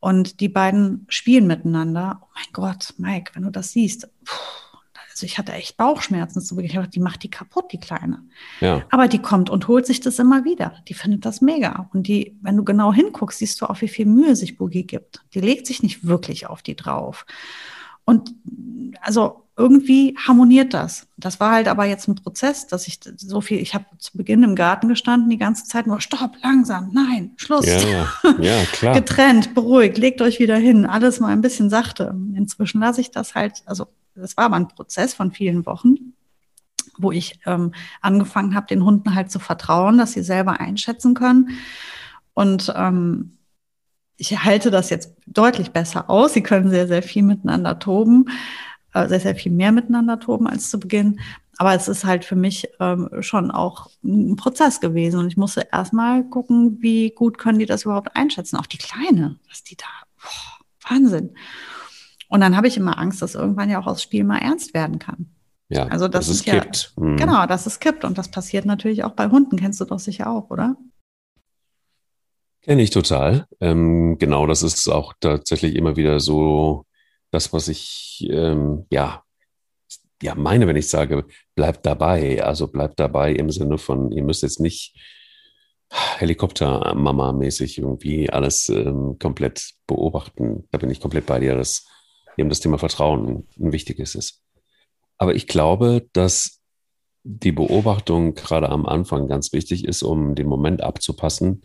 Speaker 2: Und die beiden spielen miteinander. Oh mein Gott, Mike, wenn du das siehst, puh, also ich hatte echt Bauchschmerzen zu Beginn. Ich dachte, die macht die kaputt, die Kleine. Ja. Aber die kommt und holt sich das immer wieder. Die findet das mega. Und die, wenn du genau hinguckst, siehst du auch, wie viel Mühe sich Boogie gibt. Die legt sich nicht wirklich auf die drauf. Und also irgendwie harmoniert das. Das war halt aber jetzt ein Prozess, dass ich so viel, ich habe zu Beginn im Garten gestanden, die ganze Zeit nur, stopp, langsam, nein, Schluss.
Speaker 1: Ja, ja, klar.
Speaker 2: Getrennt, beruhigt, legt euch wieder hin, alles mal ein bisschen sachte. Inzwischen lasse ich das halt, also das war aber ein Prozess von vielen Wochen, wo ich ähm, angefangen habe, den Hunden halt zu vertrauen, dass sie selber einschätzen können. Und ähm, ich halte das jetzt deutlich besser aus. Sie können sehr, sehr viel miteinander toben, sehr, sehr viel mehr miteinander toben als zu Beginn. Aber es ist halt für mich ähm, schon auch ein Prozess gewesen. Und ich musste erstmal gucken, wie gut können die das überhaupt einschätzen. Auch die Kleine, was die da, boah, Wahnsinn. Und dann habe ich immer Angst, dass irgendwann ja auch das Spiel mal ernst werden kann.
Speaker 1: Ja,
Speaker 2: also das es ja, kippt. Mhm. Genau, dass es kippt. Und das passiert natürlich auch bei Hunden. Kennst du doch sicher auch, oder?
Speaker 1: Kenne ich total. Ähm, genau, das ist auch tatsächlich immer wieder so das, was ich ähm, ja, ja meine, wenn ich sage, bleibt dabei. Also bleibt dabei im Sinne von, ihr müsst jetzt nicht Helikopter-Mama-mäßig irgendwie alles ähm, komplett beobachten. Da bin ich komplett bei dir. Das eben das Thema Vertrauen ein wichtiges ist. Aber ich glaube, dass die Beobachtung gerade am Anfang ganz wichtig ist, um den Moment abzupassen.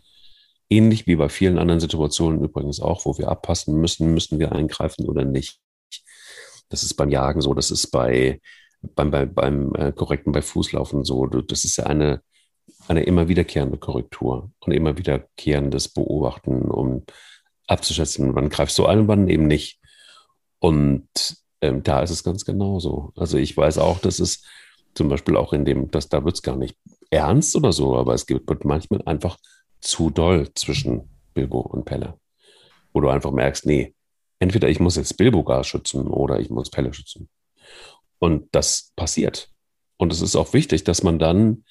Speaker 1: Ähnlich wie bei vielen anderen Situationen übrigens auch, wo wir abpassen müssen, müssen wir eingreifen oder nicht. Das ist beim Jagen so, das ist bei, beim, bei, beim äh, korrekten bei Fußlaufen so. Das ist ja eine, eine immer wiederkehrende Korrektur und immer wiederkehrendes Beobachten, um abzuschätzen, wann greifst du ein und wann eben nicht. Und ähm, da ist es ganz genauso. Also ich weiß auch, dass es zum Beispiel auch in dem, dass da wird es gar nicht ernst oder so, aber es wird manchmal einfach zu doll zwischen Bilbo und Pelle. Wo du einfach merkst, nee, entweder ich muss jetzt Bilbo gar schützen oder ich muss Pelle schützen. Und das passiert. Und es ist auch wichtig, dass man dann,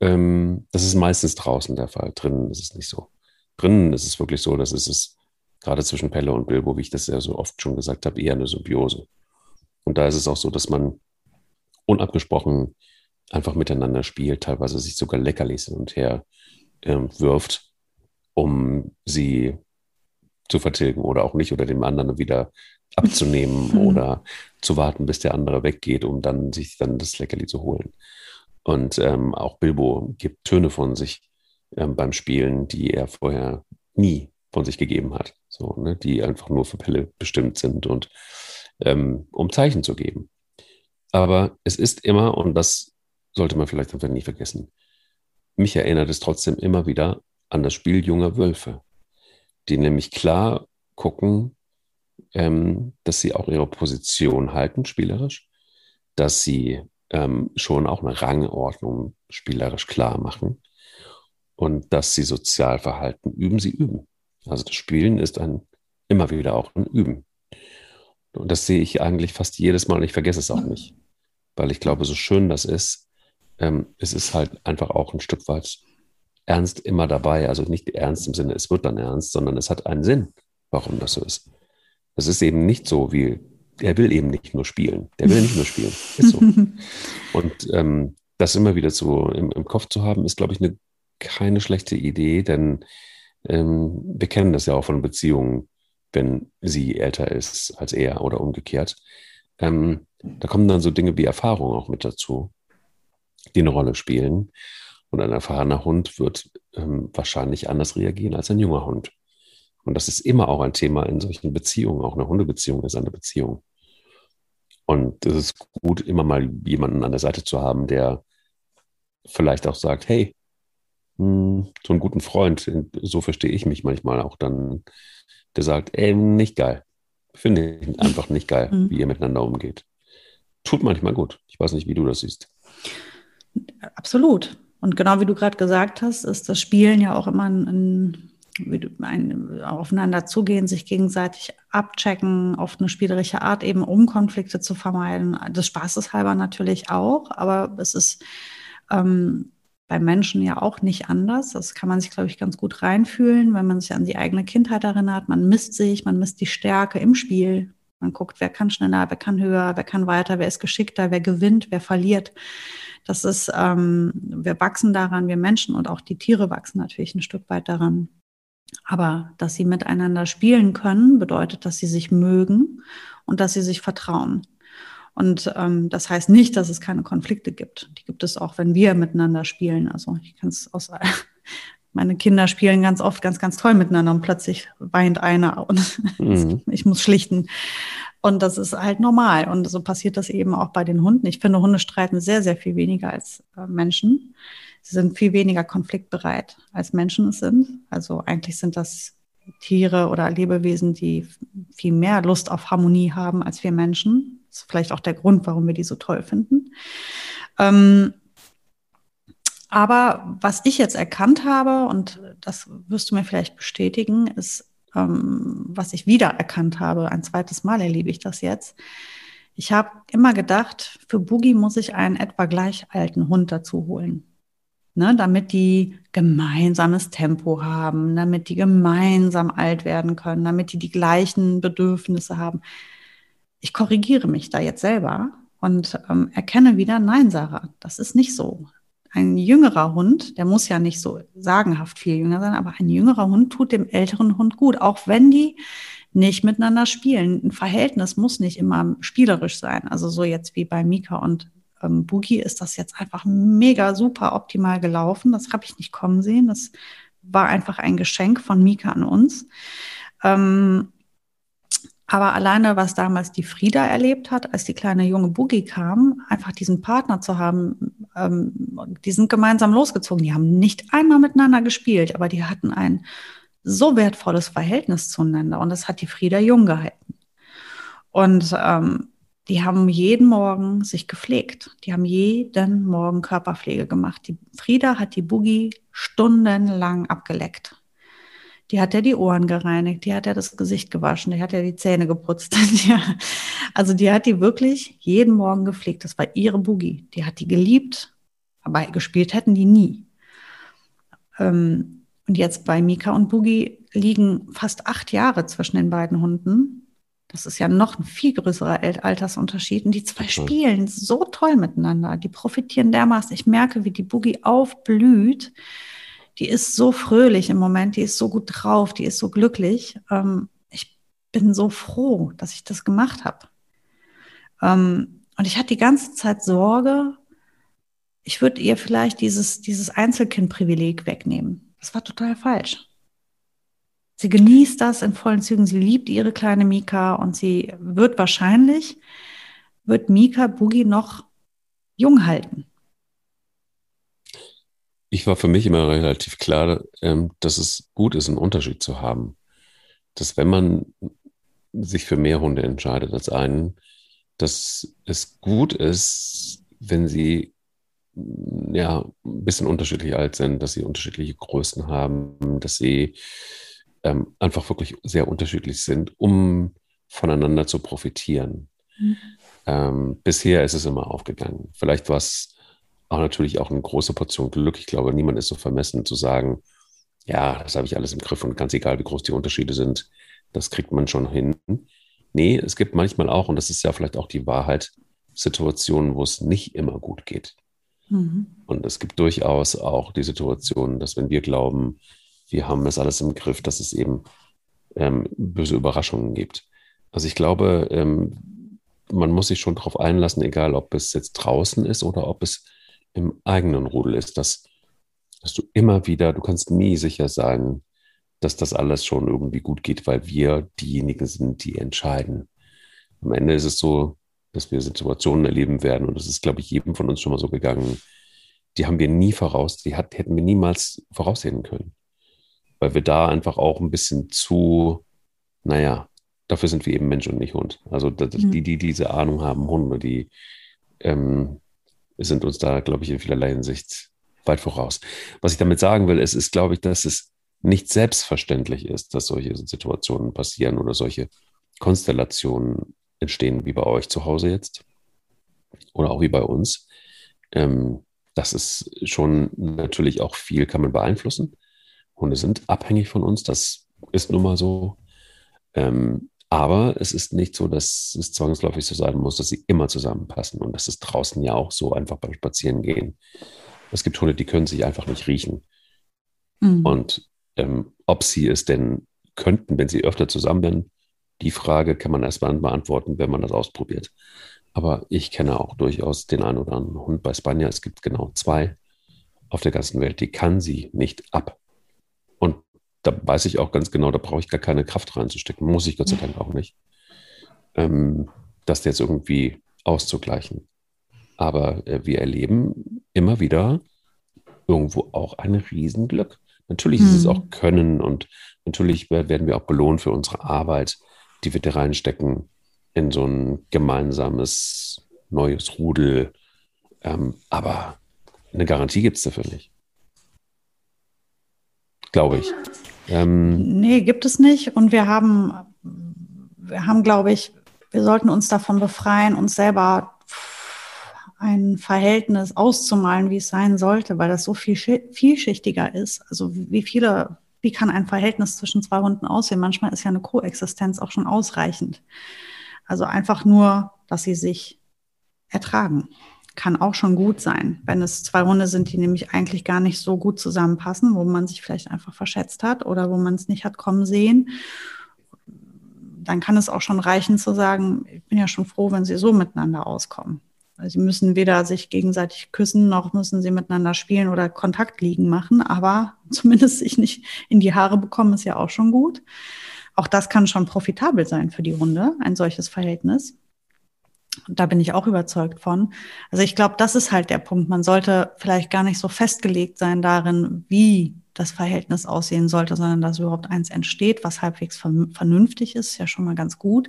Speaker 1: ähm, das ist meistens draußen der Fall, drinnen ist es nicht so. Drinnen ist es wirklich so, dass es ist gerade zwischen Pelle und Bilbo, wie ich das ja so oft schon gesagt habe, eher eine Symbiose. Und da ist es auch so, dass man unabgesprochen einfach miteinander spielt, teilweise sich sogar Leckerlis hin und her wirft, um sie zu vertilgen oder auch nicht oder dem anderen wieder abzunehmen mhm. oder zu warten, bis der andere weggeht, um dann sich dann das Leckerli zu holen. Und ähm, auch Bilbo gibt Töne von sich ähm, beim Spielen, die er vorher nie von sich gegeben hat so, ne, die einfach nur für Pelle bestimmt sind und ähm, um Zeichen zu geben. Aber es ist immer, und das sollte man vielleicht einfach nie vergessen, mich erinnert es trotzdem immer wieder an das Spiel junger Wölfe, die nämlich klar gucken, ähm, dass sie auch ihre Position halten, spielerisch, dass sie ähm, schon auch eine Rangordnung spielerisch klar machen und dass sie Sozialverhalten üben, sie üben. Also das Spielen ist ein immer wieder auch ein Üben. Und das sehe ich eigentlich fast jedes Mal und ich vergesse es auch nicht. Weil ich glaube, so schön das ist, ähm, es ist halt einfach auch ein Stück weit ernst immer dabei. Also nicht ernst im Sinne, es wird dann ernst, sondern es hat einen Sinn, warum das so ist. Es ist eben nicht so wie, er will eben nicht nur spielen. Der will nicht nur spielen. Ist so. Und ähm, das immer wieder so im, im Kopf zu haben, ist, glaube ich, eine, keine schlechte Idee, denn ähm, wir kennen das ja auch von Beziehungen, wenn sie älter ist als er oder umgekehrt. Ähm, da kommen dann so Dinge wie Erfahrung auch mit dazu, die eine Rolle spielen. Und ein erfahrener Hund wird ähm, wahrscheinlich anders reagieren als ein junger Hund. Und das ist immer auch ein Thema in solchen Beziehungen. Auch eine Hundebeziehung ist eine Beziehung. Und es ist gut, immer mal jemanden an der Seite zu haben, der vielleicht auch sagt, hey, hm, so einen guten Freund, so verstehe ich mich manchmal auch dann, der sagt, ey, nicht geil. Finde ich einfach nicht geil, mhm. wie ihr miteinander umgeht. Tut manchmal gut. Ich weiß nicht, wie du das siehst.
Speaker 2: Absolut. Und genau wie du gerade gesagt hast, ist das Spielen ja auch immer ein, ein ein, aufeinander zugehen, sich gegenseitig abchecken, auf eine spielerische Art eben, um Konflikte zu vermeiden. Des Spaßes halber natürlich auch, aber es ist ähm, bei Menschen ja auch nicht anders. Das kann man sich, glaube ich, ganz gut reinfühlen, wenn man sich an die eigene Kindheit erinnert. Man misst sich, man misst die Stärke im Spiel. Man guckt, wer kann schneller, wer kann höher, wer kann weiter, wer ist geschickter, wer gewinnt, wer verliert. Das ist, ähm, wir wachsen daran, wir Menschen und auch die Tiere wachsen natürlich ein Stück weit daran. Aber dass sie miteinander spielen können, bedeutet, dass sie sich mögen und dass sie sich vertrauen. Und ähm, das heißt nicht, dass es keine Konflikte gibt. Die gibt es auch, wenn wir miteinander spielen. Also ich kann es aus meine Kinder spielen ganz oft ganz, ganz toll miteinander und plötzlich weint einer und mhm. ich muss schlichten. Und das ist halt normal. Und so passiert das eben auch bei den Hunden. Ich finde, Hunde streiten sehr, sehr viel weniger als äh, Menschen. Sie sind viel weniger konfliktbereit, als Menschen es sind. Also eigentlich sind das Tiere oder Lebewesen, die viel mehr Lust auf Harmonie haben als wir Menschen. Das ist vielleicht auch der Grund, warum wir die so toll finden. Ähm, aber was ich jetzt erkannt habe, und das wirst du mir vielleicht bestätigen, ist, ähm, was ich wieder erkannt habe, ein zweites Mal erlebe ich das jetzt. Ich habe immer gedacht, für Boogie muss ich einen etwa gleich alten Hund dazu holen ne, damit die gemeinsames Tempo haben, damit die gemeinsam alt werden können, damit die die gleichen Bedürfnisse haben. Ich korrigiere mich da jetzt selber und ähm, erkenne wieder, nein, Sarah, das ist nicht so. Ein jüngerer Hund, der muss ja nicht so sagenhaft viel jünger sein, aber ein jüngerer Hund tut dem älteren Hund gut, auch wenn die nicht miteinander spielen. Ein Verhältnis muss nicht immer spielerisch sein. Also so jetzt wie bei Mika und ähm, Boogie ist das jetzt einfach mega super optimal gelaufen. Das habe ich nicht kommen sehen. Das war einfach ein Geschenk von Mika an uns. Ähm, aber alleine, was damals die Frieda erlebt hat, als die kleine junge Boogie kam, einfach diesen Partner zu haben, ähm, die sind gemeinsam losgezogen. Die haben nicht einmal miteinander gespielt, aber die hatten ein so wertvolles Verhältnis zueinander. Und das hat die Frieda jung gehalten. Und ähm, die haben jeden Morgen sich gepflegt. Die haben jeden Morgen Körperpflege gemacht. Die Frieda hat die Boogie stundenlang abgeleckt. Die hat ja die Ohren gereinigt, die hat ja das Gesicht gewaschen, die hat ja die Zähne geputzt. also die hat die wirklich jeden Morgen gepflegt. Das war ihre Boogie. Die hat die geliebt, aber gespielt hätten die nie. Ähm, und jetzt bei Mika und Boogie liegen fast acht Jahre zwischen den beiden Hunden. Das ist ja noch ein viel größerer Altersunterschied. Und die zwei okay. spielen so toll miteinander. Die profitieren dermaßen. Ich merke, wie die Boogie aufblüht. Die ist so fröhlich im Moment. Die ist so gut drauf. Die ist so glücklich. Ähm, ich bin so froh, dass ich das gemacht habe. Ähm, und ich hatte die ganze Zeit Sorge, ich würde ihr vielleicht dieses, dieses Einzelkindprivileg wegnehmen. Das war total falsch. Sie genießt das in vollen Zügen. Sie liebt ihre kleine Mika und sie wird wahrscheinlich, wird Mika Boogie noch jung halten.
Speaker 1: Ich war für mich immer relativ klar, ähm, dass es gut ist, einen Unterschied zu haben. Dass wenn man sich für mehr Hunde entscheidet als einen, dass es gut ist, wenn sie ja ein bisschen unterschiedlich alt sind, dass sie unterschiedliche Größen haben, dass sie ähm, einfach wirklich sehr unterschiedlich sind, um voneinander zu profitieren. Mhm. Ähm, bisher ist es immer aufgegangen. Vielleicht war es auch natürlich auch eine große Portion Glück. Ich glaube, niemand ist so vermessen zu sagen, ja, das habe ich alles im Griff und ganz egal, wie groß die Unterschiede sind, das kriegt man schon hin. Nee, es gibt manchmal auch, und das ist ja vielleicht auch die Wahrheit, Situationen, wo es nicht immer gut geht. Mhm. Und es gibt durchaus auch die Situation, dass wenn wir glauben, wir haben das alles im Griff, dass es eben ähm, böse Überraschungen gibt. Also ich glaube, ähm, man muss sich schon darauf einlassen, egal ob es jetzt draußen ist oder ob es im eigenen Rudel ist, dass, dass du immer wieder, du kannst nie sicher sein, dass das alles schon irgendwie gut geht, weil wir diejenigen sind, die entscheiden. Am Ende ist es so, dass wir Situationen erleben werden. Und das ist, glaube ich, jedem von uns schon mal so gegangen. Die haben wir nie voraus, die hat, hätten wir niemals voraussehen können. Weil wir da einfach auch ein bisschen zu, naja, dafür sind wir eben Mensch und nicht Hund. Also mhm. die, die diese Ahnung haben, Hunde, die ähm, sind uns da, glaube ich, in vielerlei Hinsicht weit voraus. Was ich damit sagen will, ist, ist, glaube ich, dass es nicht selbstverständlich ist, dass solche Situationen passieren oder solche Konstellationen entstehen, wie bei euch zu Hause jetzt oder auch wie bei uns. Ähm, das ist schon natürlich auch viel, kann man beeinflussen. Hunde sind abhängig von uns, das ist nun mal so. Ähm, aber es ist nicht so, dass es zwangsläufig so sein muss, dass sie immer zusammenpassen. Und das ist draußen ja auch so einfach beim Spazierengehen. Es gibt Hunde, die können sich einfach nicht riechen. Mhm. Und ähm, ob sie es denn könnten, wenn sie öfter zusammen wären, die Frage kann man erst dann beantworten, wenn man das ausprobiert. Aber ich kenne auch durchaus den einen oder anderen Hund bei Spanier. Es gibt genau zwei auf der ganzen Welt, die kann sie nicht ab. Da weiß ich auch ganz genau, da brauche ich gar keine Kraft reinzustecken. Muss ich Gott sei Dank auch nicht. Ähm, das jetzt irgendwie auszugleichen. Aber äh, wir erleben immer wieder irgendwo auch ein Riesenglück. Natürlich ist es hm. auch Können und natürlich werden wir auch belohnt für unsere Arbeit, die wir da reinstecken in so ein gemeinsames neues Rudel. Ähm, aber eine Garantie gibt es dafür nicht. Glaube ich.
Speaker 2: Ähm, nee, gibt es nicht. Und wir haben, wir haben, glaube ich, wir sollten uns davon befreien, uns selber ein Verhältnis auszumalen, wie es sein sollte, weil das so viel vielschichtiger ist. Also wie viele, wie kann ein Verhältnis zwischen zwei Hunden aussehen? Manchmal ist ja eine Koexistenz auch schon ausreichend. Also einfach nur, dass sie sich ertragen, kann auch schon gut sein, wenn es zwei Hunde sind, die nämlich eigentlich gar nicht so gut zusammenpassen, wo man sich vielleicht einfach verschätzt hat oder wo man es nicht hat kommen sehen. Dann kann es auch schon reichen zu sagen, ich bin ja schon froh, wenn sie so miteinander auskommen. Sie müssen weder sich gegenseitig küssen, noch müssen sie miteinander spielen oder Kontakt liegen machen, aber zumindest sich nicht in die Haare bekommen, ist ja auch schon gut. Auch das kann schon profitabel sein für die Hunde, ein solches Verhältnis. Da bin ich auch überzeugt von. Also ich glaube, das ist halt der Punkt. Man sollte vielleicht gar nicht so festgelegt sein darin, wie das Verhältnis aussehen sollte, sondern dass überhaupt eins entsteht, was halbwegs vernünftig ist, ja schon mal ganz gut.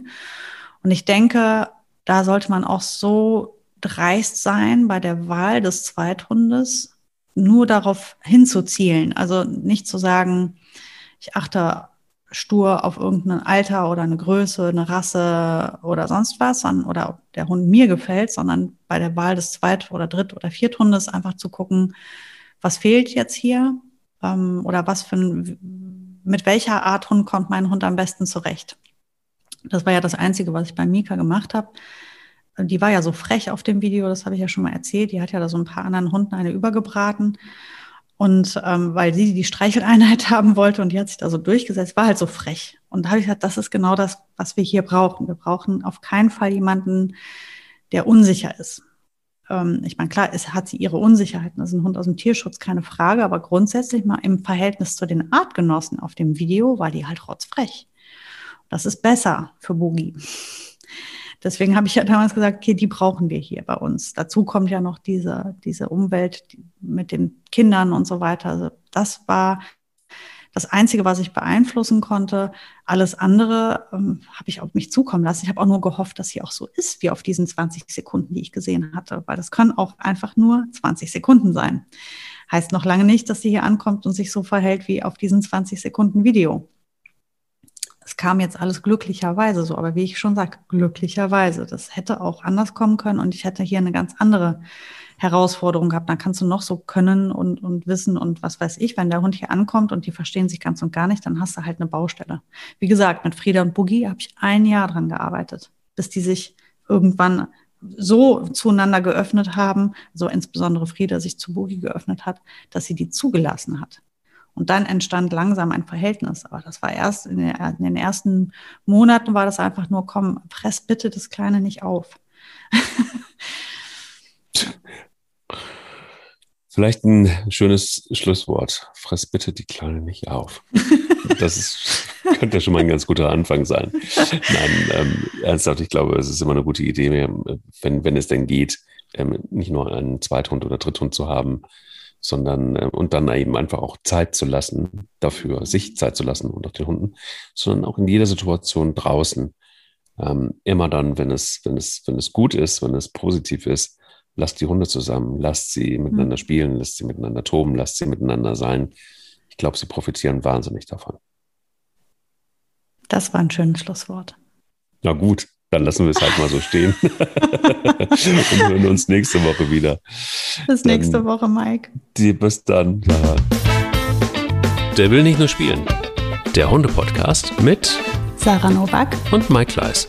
Speaker 2: Und ich denke, da sollte man auch so dreist sein bei der Wahl des Zweithundes, nur darauf hinzuzielen. Also nicht zu sagen, ich achte stur auf irgendein Alter oder eine Größe, eine Rasse oder sonst was, oder ob der Hund mir gefällt, sondern bei der Wahl des Zweit- oder Dritt- oder Vierthundes einfach zu gucken, was fehlt jetzt hier ähm, oder was für ein, mit welcher Art Hund kommt mein Hund am besten zurecht. Das war ja das Einzige, was ich bei Mika gemacht habe die war ja so frech auf dem Video, das habe ich ja schon mal erzählt. Die hat ja da so ein paar anderen Hunden eine übergebraten. Und ähm, weil sie die Streicheleinheit haben wollte und die hat sich da so durchgesetzt, war halt so frech. Und da habe ich gesagt, das ist genau das, was wir hier brauchen. Wir brauchen auf keinen Fall jemanden, der unsicher ist. Ähm, ich meine, klar, es hat sie ihre Unsicherheiten. Das ist ein Hund aus dem Tierschutz, keine Frage. Aber grundsätzlich mal im Verhältnis zu den Artgenossen auf dem Video war die halt rotzfrech. Das ist besser für Boogie. Deswegen habe ich ja damals gesagt, okay, die brauchen wir hier bei uns. Dazu kommt ja noch diese, diese Umwelt mit den Kindern und so weiter. Also das war das Einzige, was ich beeinflussen konnte. Alles andere ähm, habe ich auf mich zukommen lassen. Ich habe auch nur gehofft, dass sie auch so ist, wie auf diesen 20 Sekunden, die ich gesehen hatte, weil das können auch einfach nur 20 Sekunden sein. Heißt noch lange nicht, dass sie hier ankommt und sich so verhält wie auf diesen 20 Sekunden Video es kam jetzt alles glücklicherweise so, aber wie ich schon sage, glücklicherweise. Das hätte auch anders kommen können und ich hätte hier eine ganz andere Herausforderung gehabt. Dann kannst du noch so können und, und wissen und was weiß ich. Wenn der Hund hier ankommt und die verstehen sich ganz und gar nicht, dann hast du halt eine Baustelle. Wie gesagt, mit Frieda und Boogie habe ich ein Jahr dran gearbeitet, bis die sich irgendwann so zueinander geöffnet haben, so insbesondere Frieda sich zu Boogie geöffnet hat, dass sie die zugelassen hat. Und dann entstand langsam ein Verhältnis. Aber das war erst in, den ersten Monaten war das einfach nur, komm, fress bitte das Kleine nicht auf.
Speaker 1: Vielleicht ein schönes Schlusswort. Fress bitte die Kleine nicht auf. Das ist. könnte schon mal ein ganz guter Anfang sein. Nein, ähm, ernsthaft, ich glaube, es ist immer eine gute Idee, wenn, wenn es denn geht, ähm, nicht nur einen Zweithund oder Dritthund zu haben, sondern äh, und dann eben einfach auch Zeit zu lassen, dafür sich Zeit zu lassen und auch den Hunden, sondern auch in jeder Situation draußen. Ähm, immer dann, wenn es, wenn es, wenn es gut ist, wenn es positiv ist, lasst die Hunde zusammen, lasst sie miteinander mhm. spielen, lasst sie miteinander toben, lasst sie miteinander sein. Ich glaube, sie profitieren wahnsinnig davon.
Speaker 2: Das war ein schönes Schlusswort.
Speaker 1: Na gut, dann lassen wir es halt mal so stehen und hören uns nächste Woche wieder.
Speaker 2: Bis nächste dann, Woche, Mike.
Speaker 1: Die, bis dann. Ja. Der will nicht nur spielen. Der Hunde-Podcast mit
Speaker 2: Sarah Novak
Speaker 1: und Mike Kleiss.